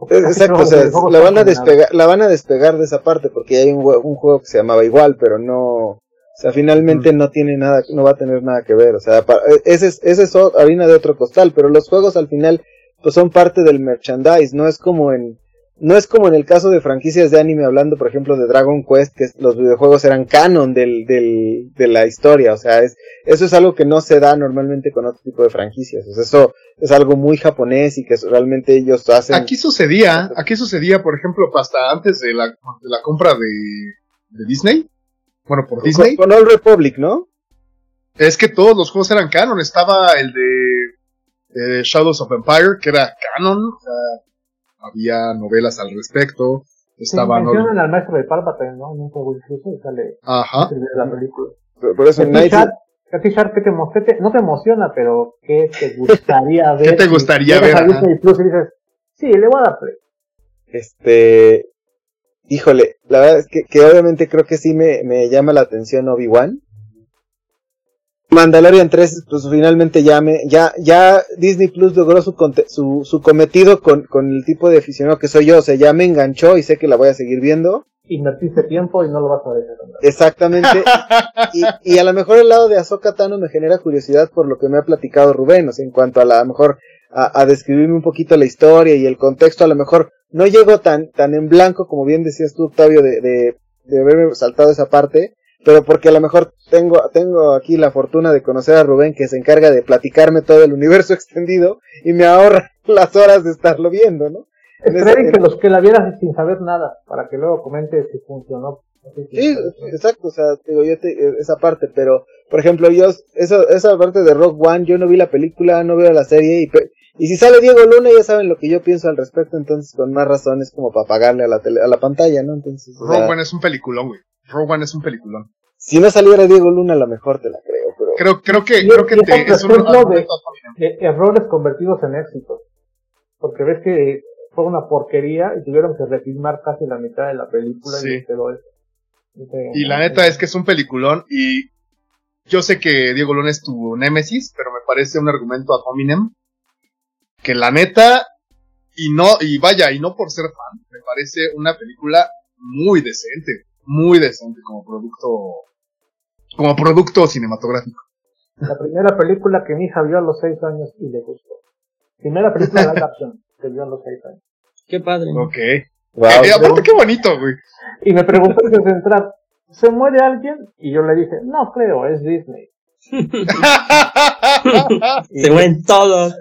Eh, Exacto, o sea, la van a despegar, la van a despegar de esa parte porque hay un, un juego que se llamaba igual, pero no, o sea, finalmente no tiene nada, no va a tener nada que ver, o sea, eh, ese es, ese es harina de otro costal, pero los juegos al final, pues son parte del merchandise, no es como en, no es como en el caso de franquicias de anime hablando, por ejemplo, de Dragon Quest, que los videojuegos eran canon del, del, de la historia, o sea, es, eso es algo que no se da normalmente con otro tipo de franquicias, o sea, eso es algo muy japonés y que realmente ellos hacen. Aquí sucedía, aquí sucedía, por ejemplo, hasta antes de la, de la compra de, de Disney. Bueno, por Disney. Con Old Republic, ¿no? Es que todos los juegos eran canon. Estaba el de eh, Shadows of Empire, que era canon. O sea, había novelas al respecto. Sí, Estaban. mencionan al maestro de Palpatine, ¿no? En un juego incluso y sale Ajá. la película. Por, por eso ti, Shark, ¿qué te, qué te- no te emociona, pero ¿qué te gustaría ver? ¿Qué te si gustaría ver? a Disney Plus y dices, sí, le voy a dar play. este, híjole, la verdad es que, que obviamente creo que sí me, me llama la atención Obi-Wan. Mandalorian 3, pues finalmente ya me, ya, ya Disney Plus logró su, conte- su, su cometido con, con el tipo de aficionado que soy yo, o sea, ya me enganchó y sé que la voy a seguir viendo. Invertiste tiempo y no lo vas a ver. Exactamente. y, y a lo mejor el lado de Ahsoka Tano me genera curiosidad por lo que me ha platicado Rubén, o sea, en cuanto a la, a lo mejor a, a describirme un poquito la historia y el contexto, a lo mejor no llego tan, tan en blanco como bien decías tú, Octavio, de, de, de haberme saltado esa parte, pero porque a lo mejor tengo, tengo aquí la fortuna de conocer a Rubén que se encarga de platicarme todo el universo extendido y me ahorra las horas de estarlo viendo, ¿no? Esperen que los que la vieran sin saber nada, para que luego comente si funcionó. Sí, exacto, o sea, digo, yo te, esa parte, pero, por ejemplo, yo, esa, esa parte de Rock One, yo no vi la película, no veo la serie, y, y si sale Diego Luna, ya saben lo que yo pienso al respecto, entonces con más razones como para pagarle a la, tele, a la pantalla, ¿no? Entonces, Rogue One es un peliculón, güey. Rogue One es un peliculón. Si no saliera Diego Luna, a lo mejor te la creo, pero... Creo, creo que, creo que te, es un de, de errores convertidos en éxitos. Porque ves que fue una porquería y tuvieron que refilmar casi la mitad de la película y quedó eso. Y la neta es que es un peliculón y yo sé que Diego Luna es tu némesis, pero me parece un argumento ad hominem que la neta y no y vaya y no por ser fan, me parece una película muy decente, muy decente como producto como producto cinematográfico. La primera película que mi hija vio a los seis años y le gustó. Primera película de acción que vio a los seis años. Qué padre. Ok. Wow. Eh, aparte, qué bonito, güey. Y me preguntó desde entrar, ¿se muere alguien? Y yo le dije, no creo, es Disney. Se mueren todos.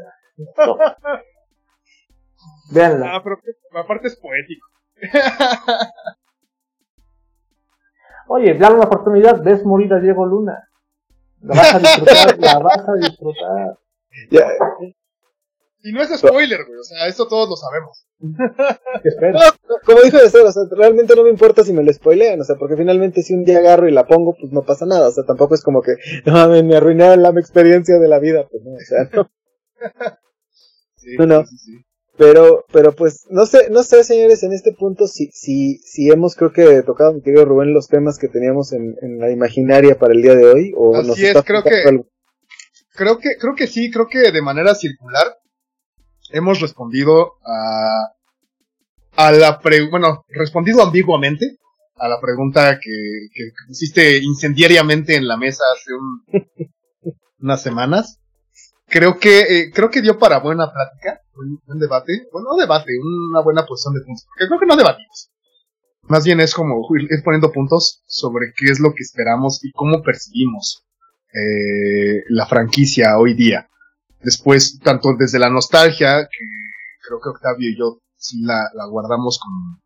Veanla. Ah, pero aparte es poético. Oye, dale la oportunidad, ves morir a Diego Luna. La vas a disfrutar, la vas a disfrutar. Ya, y no es spoiler, güey, o sea, esto todos lo sabemos. como dijo de ser, o sea, realmente no me importa si me lo spoilean, o sea, porque finalmente si un día agarro y la pongo, pues no pasa nada, o sea, tampoco es como que, no, me, me arruinaron la experiencia de la vida, pues no, o sea, no. Sí, no, no. Sí, sí. Pero, pero pues, no sé, no sé, señores, en este punto, si, si, si hemos, creo que tocado, mi querido Rubén, los temas que teníamos en, en la imaginaria para el día de hoy, o Así nos es, está creo que, algo? creo que, creo que sí, creo que de manera circular, hemos respondido a, a la pre, bueno, respondido ambiguamente a la pregunta que, que pusiste incendiariamente en la mesa hace un, unas semanas. Creo que, eh, creo que dio para buena plática, un, un, debate, bueno, no debate, una buena posición de puntos, porque creo que no debatimos. Más bien es como ir poniendo puntos sobre qué es lo que esperamos y cómo percibimos eh, la franquicia hoy día. Después, tanto desde la nostalgia, que creo que Octavio y yo sí la, la guardamos con...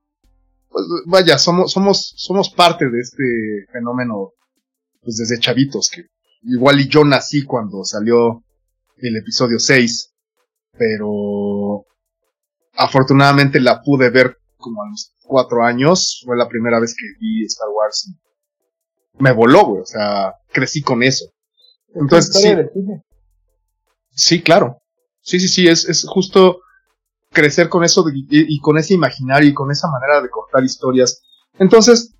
Pues vaya, somos, somos, somos parte de este fenómeno pues desde chavitos, que igual y yo nací cuando salió el episodio 6, pero afortunadamente la pude ver como a los cuatro años, fue la primera vez que vi Star Wars y me voló, güey, o sea, crecí con eso. Entonces, sí, Sí, claro. Sí, sí, sí, es, es justo crecer con eso de, y, y, con ese imaginario y con esa manera de contar historias. Entonces,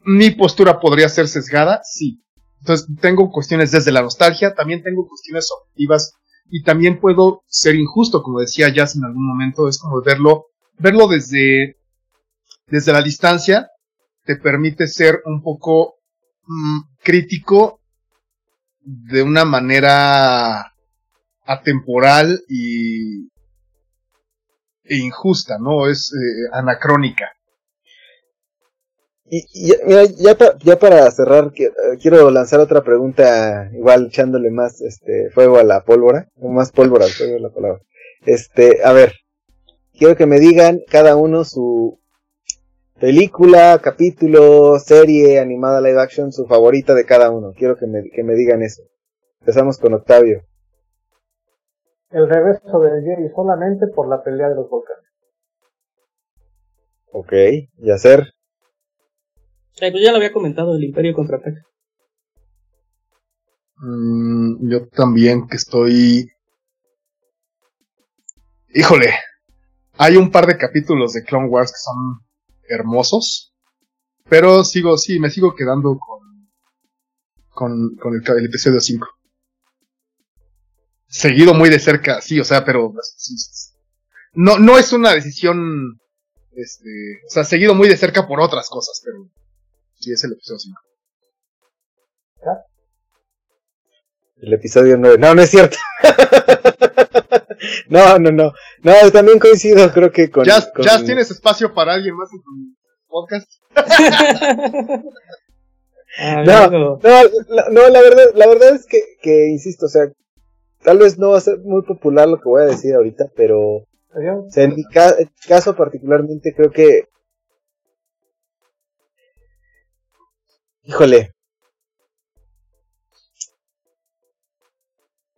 mi postura podría ser sesgada, sí. Entonces, tengo cuestiones desde la nostalgia, también tengo cuestiones objetivas y también puedo ser injusto, como decía Jazz en algún momento, es como verlo, verlo desde, desde la distancia, te permite ser un poco mmm, crítico de una manera atemporal y e injusta, ¿no? Es eh, anacrónica. Y, y mira, ya, pa, ya, para cerrar, quiero lanzar otra pregunta, igual echándole más este fuego a la pólvora, o más pólvora al fuego de la palabra. Este, a ver, quiero que me digan cada uno su película, capítulo, serie animada live action, su favorita de cada uno. Quiero que me, que me digan eso. Empezamos con Octavio el regreso de Jerry solamente por la pelea de los volcanes. Ok, y hacer. Eh, pues ya lo había comentado, el Imperio contraataca. Mm, yo también que estoy... Híjole, hay un par de capítulos de Clone Wars que son hermosos, pero sigo, sí, me sigo quedando con, con, con el, episodio 5 seguido muy de cerca, sí, o sea, pero no, no es una decisión, este, o sea, seguido muy de cerca por otras cosas, pero sí es el episodio 5. El episodio 9, no, no es cierto. no, no, no, no, también coincido, creo que con... ¿Ya, con... ¿ya tienes espacio para alguien más en tu podcast? Ah, No. No, la, no, la verdad, la verdad es que, que, insisto, o sea, tal vez no va a ser muy popular lo que voy a decir ahorita, pero, o sea, en mi ca- caso particularmente creo que, híjole,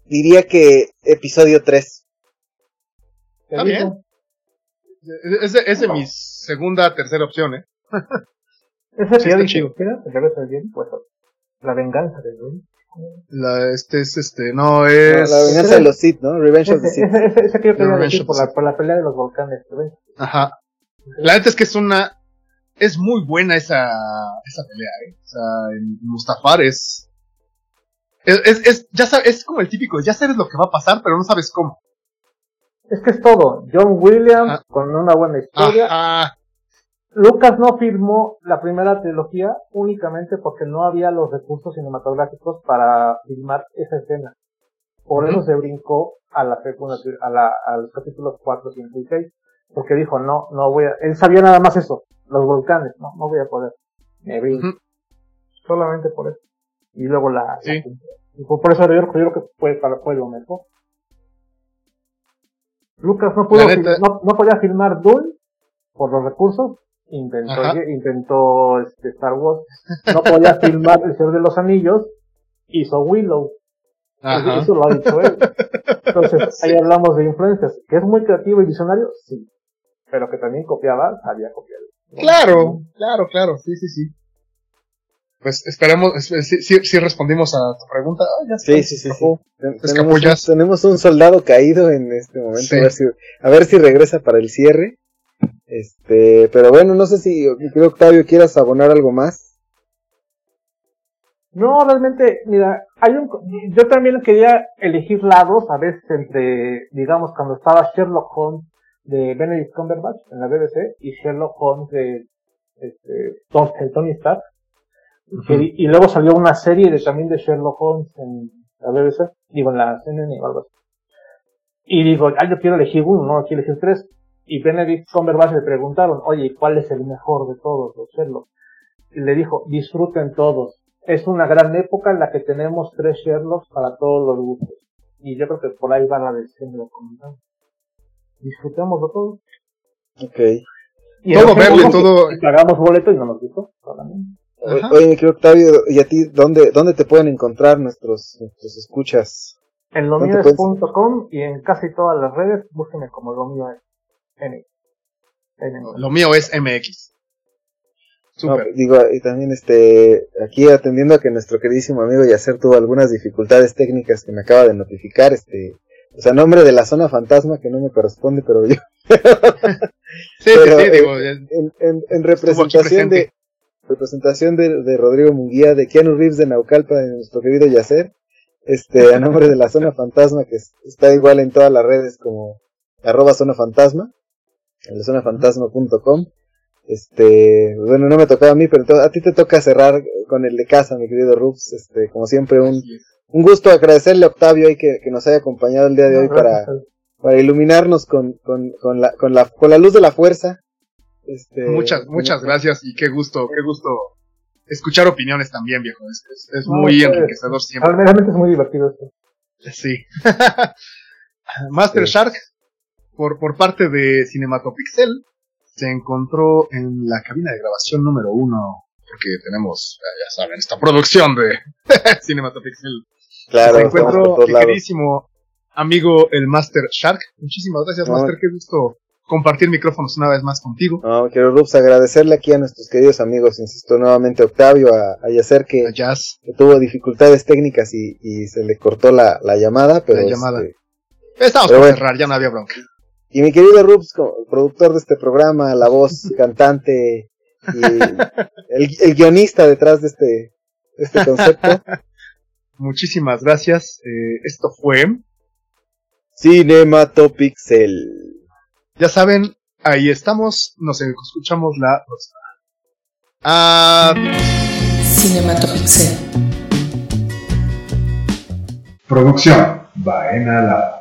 diría que episodio 3. Te Está bien. Es, de- es de mi segunda, tercera opción, ¿eh? Ese Sí, que está chido. bien, pues la venganza del bien. La, este es, este, no No, es... la venganza de los Sith, ¿no? Revenge Ese, of the Sith. ese, ese, ese que yo quería Revenge decir of por the la, por la pelea de los volcanes. Ajá. La neta es que es una... Es muy buena esa, esa pelea, ¿eh? O sea, en Mustafar es... Es, es, es- ya sabes, es como el típico, ya sabes lo que va a pasar, pero no sabes cómo. Es que es todo. John Williams Ajá. con una buena historia. Lucas no firmó la primera trilogía únicamente porque no había los recursos cinematográficos para filmar esa escena. Por eso se brincó a la segunda, a, la, a los capítulos 4, 5 y 6. Porque dijo, no, no voy a, él sabía nada más eso, los volcanes, no, no voy a poder. Me brinco. Ujú. Solamente por eso. Y luego la, la Sí. cumplió. y por, por eso yo, yo creo que fue, para, fue lo mejor. Lucas no pudo, La neta- no, no podía filmar Dune por los recursos, inventó, Ajá. intentó este, Star Wars, no podía filmar El Señor de los Anillos, hizo Willow, Ajá. eso lo ha dicho él. Entonces, ahí hablamos de influencias, que es muy creativo y visionario, sí, pero que también copiaba, sabía copiar. Claro, claro, claro, sí, sí, sí. Pues esperemos, es- sí, sí, sí respondimos a tu pregunta. Ah, ya Sí, está, sí, sí, Tenemos, un, capullas. tenemos un soldado caído en este momento, Sí. a, ver si, a ver si regresa para el cierre. Este, pero bueno, no sé si querido Octavio quieras abonar algo más. No, realmente, mira, hay un, yo también quería elegir lados, a veces entre, digamos, cuando estaba Sherlock Holmes de Benedict Cumberbatch en la BBC y Sherlock Holmes de, este, Tom- Tony Stark. Que- y luego salió una serie de, también de Sherlock Holmes en la BBC, digo, en la CNN o algo así. Y digo, ah, yo quiero elegir uno, no quiero elegir tres. Y Benedict Cumberbatch le preguntaron, oye, ¿cuál es el mejor de todos los Sherlock? Y le dijo, disfruten todos. Es una gran época en la que tenemos tres Sherlocks para todos los gustos. Y yo creo que por ahí va la decisión de la comunidad. Disfrutemos de todo. Ok. Y Todo verle, todo- pagamos boleto y no nos gustó. Oye, mi querido Octavio, ¿y a ti dónde, dónde te pueden encontrar nuestros, nuestros escuchas? En ¿Dónde lomíes.com y en casi todas las redes, búsquenme como lo mío es. N. Lo mío es MX. No, Súper. digo, y también este, aquí atendiendo a que nuestro queridísimo amigo Yacer tuvo algunas dificultades técnicas que me acaba de notificar, este, o sea, nombre de la zona fantasma que no me corresponde, pero yo, Sí, pero, sí, sí, eh, digo, en, representación de, representación de, de Rodrigo Munguía, de Keanu Reeves de Naucalpa, de nuestro querido Yacer, este, a nombre de la zona fantasma, que es- está igual en todas las redes como arroba zona fantasma, en la zonafantasma.com. Este, bueno, no me tocaba a mí, pero a ti te toca cerrar con el de casa, mi querido Rubs. Este, como siempre, un, un gusto agradecerle a Octavio ahí que, que nos haya acompañado el día de hoy para, iluminarnos con, con, con la, con la, con la luz de la fuerza. Este, muchas, muchas gracias y qué gusto, qué gusto escuchar opiniones también, viejo. Es, es- es No, muy pues, enriquecedor siempre. Realmente es muy divertido esto. Sí. Master Sí. Shark, por, por parte de Cinematopixel, se encontró en la cabina de grabación número uno, porque tenemos, ya saben, esta producción de Cinematopixel. Claro, lados. queridísimo amigo el Master Shark. Muchísimas gracias, No. Master. Qué gusto compartir micrófonos una vez más contigo. No, quiero Rubs agradecerle aquí a nuestros queridos amigos, insisto nuevamente a Octavio, a, a Yacer que, A Jazz. que tuvo dificultades técnicas y, y se le cortó la, la llamada, pero La llamada. este, Estamos por bueno. cerrar, ya no había bronca. y mi querido Rubs, como productor de este programa, la voz cantante y el, el guionista detrás de este, de este concepto, Muchísimas gracias. Eh, esto fue, Cinematopixel. ya saben, ahí estamos. Nos escuchamos la próxima. Adiós. Cinematopixel. Producción Baena Lab.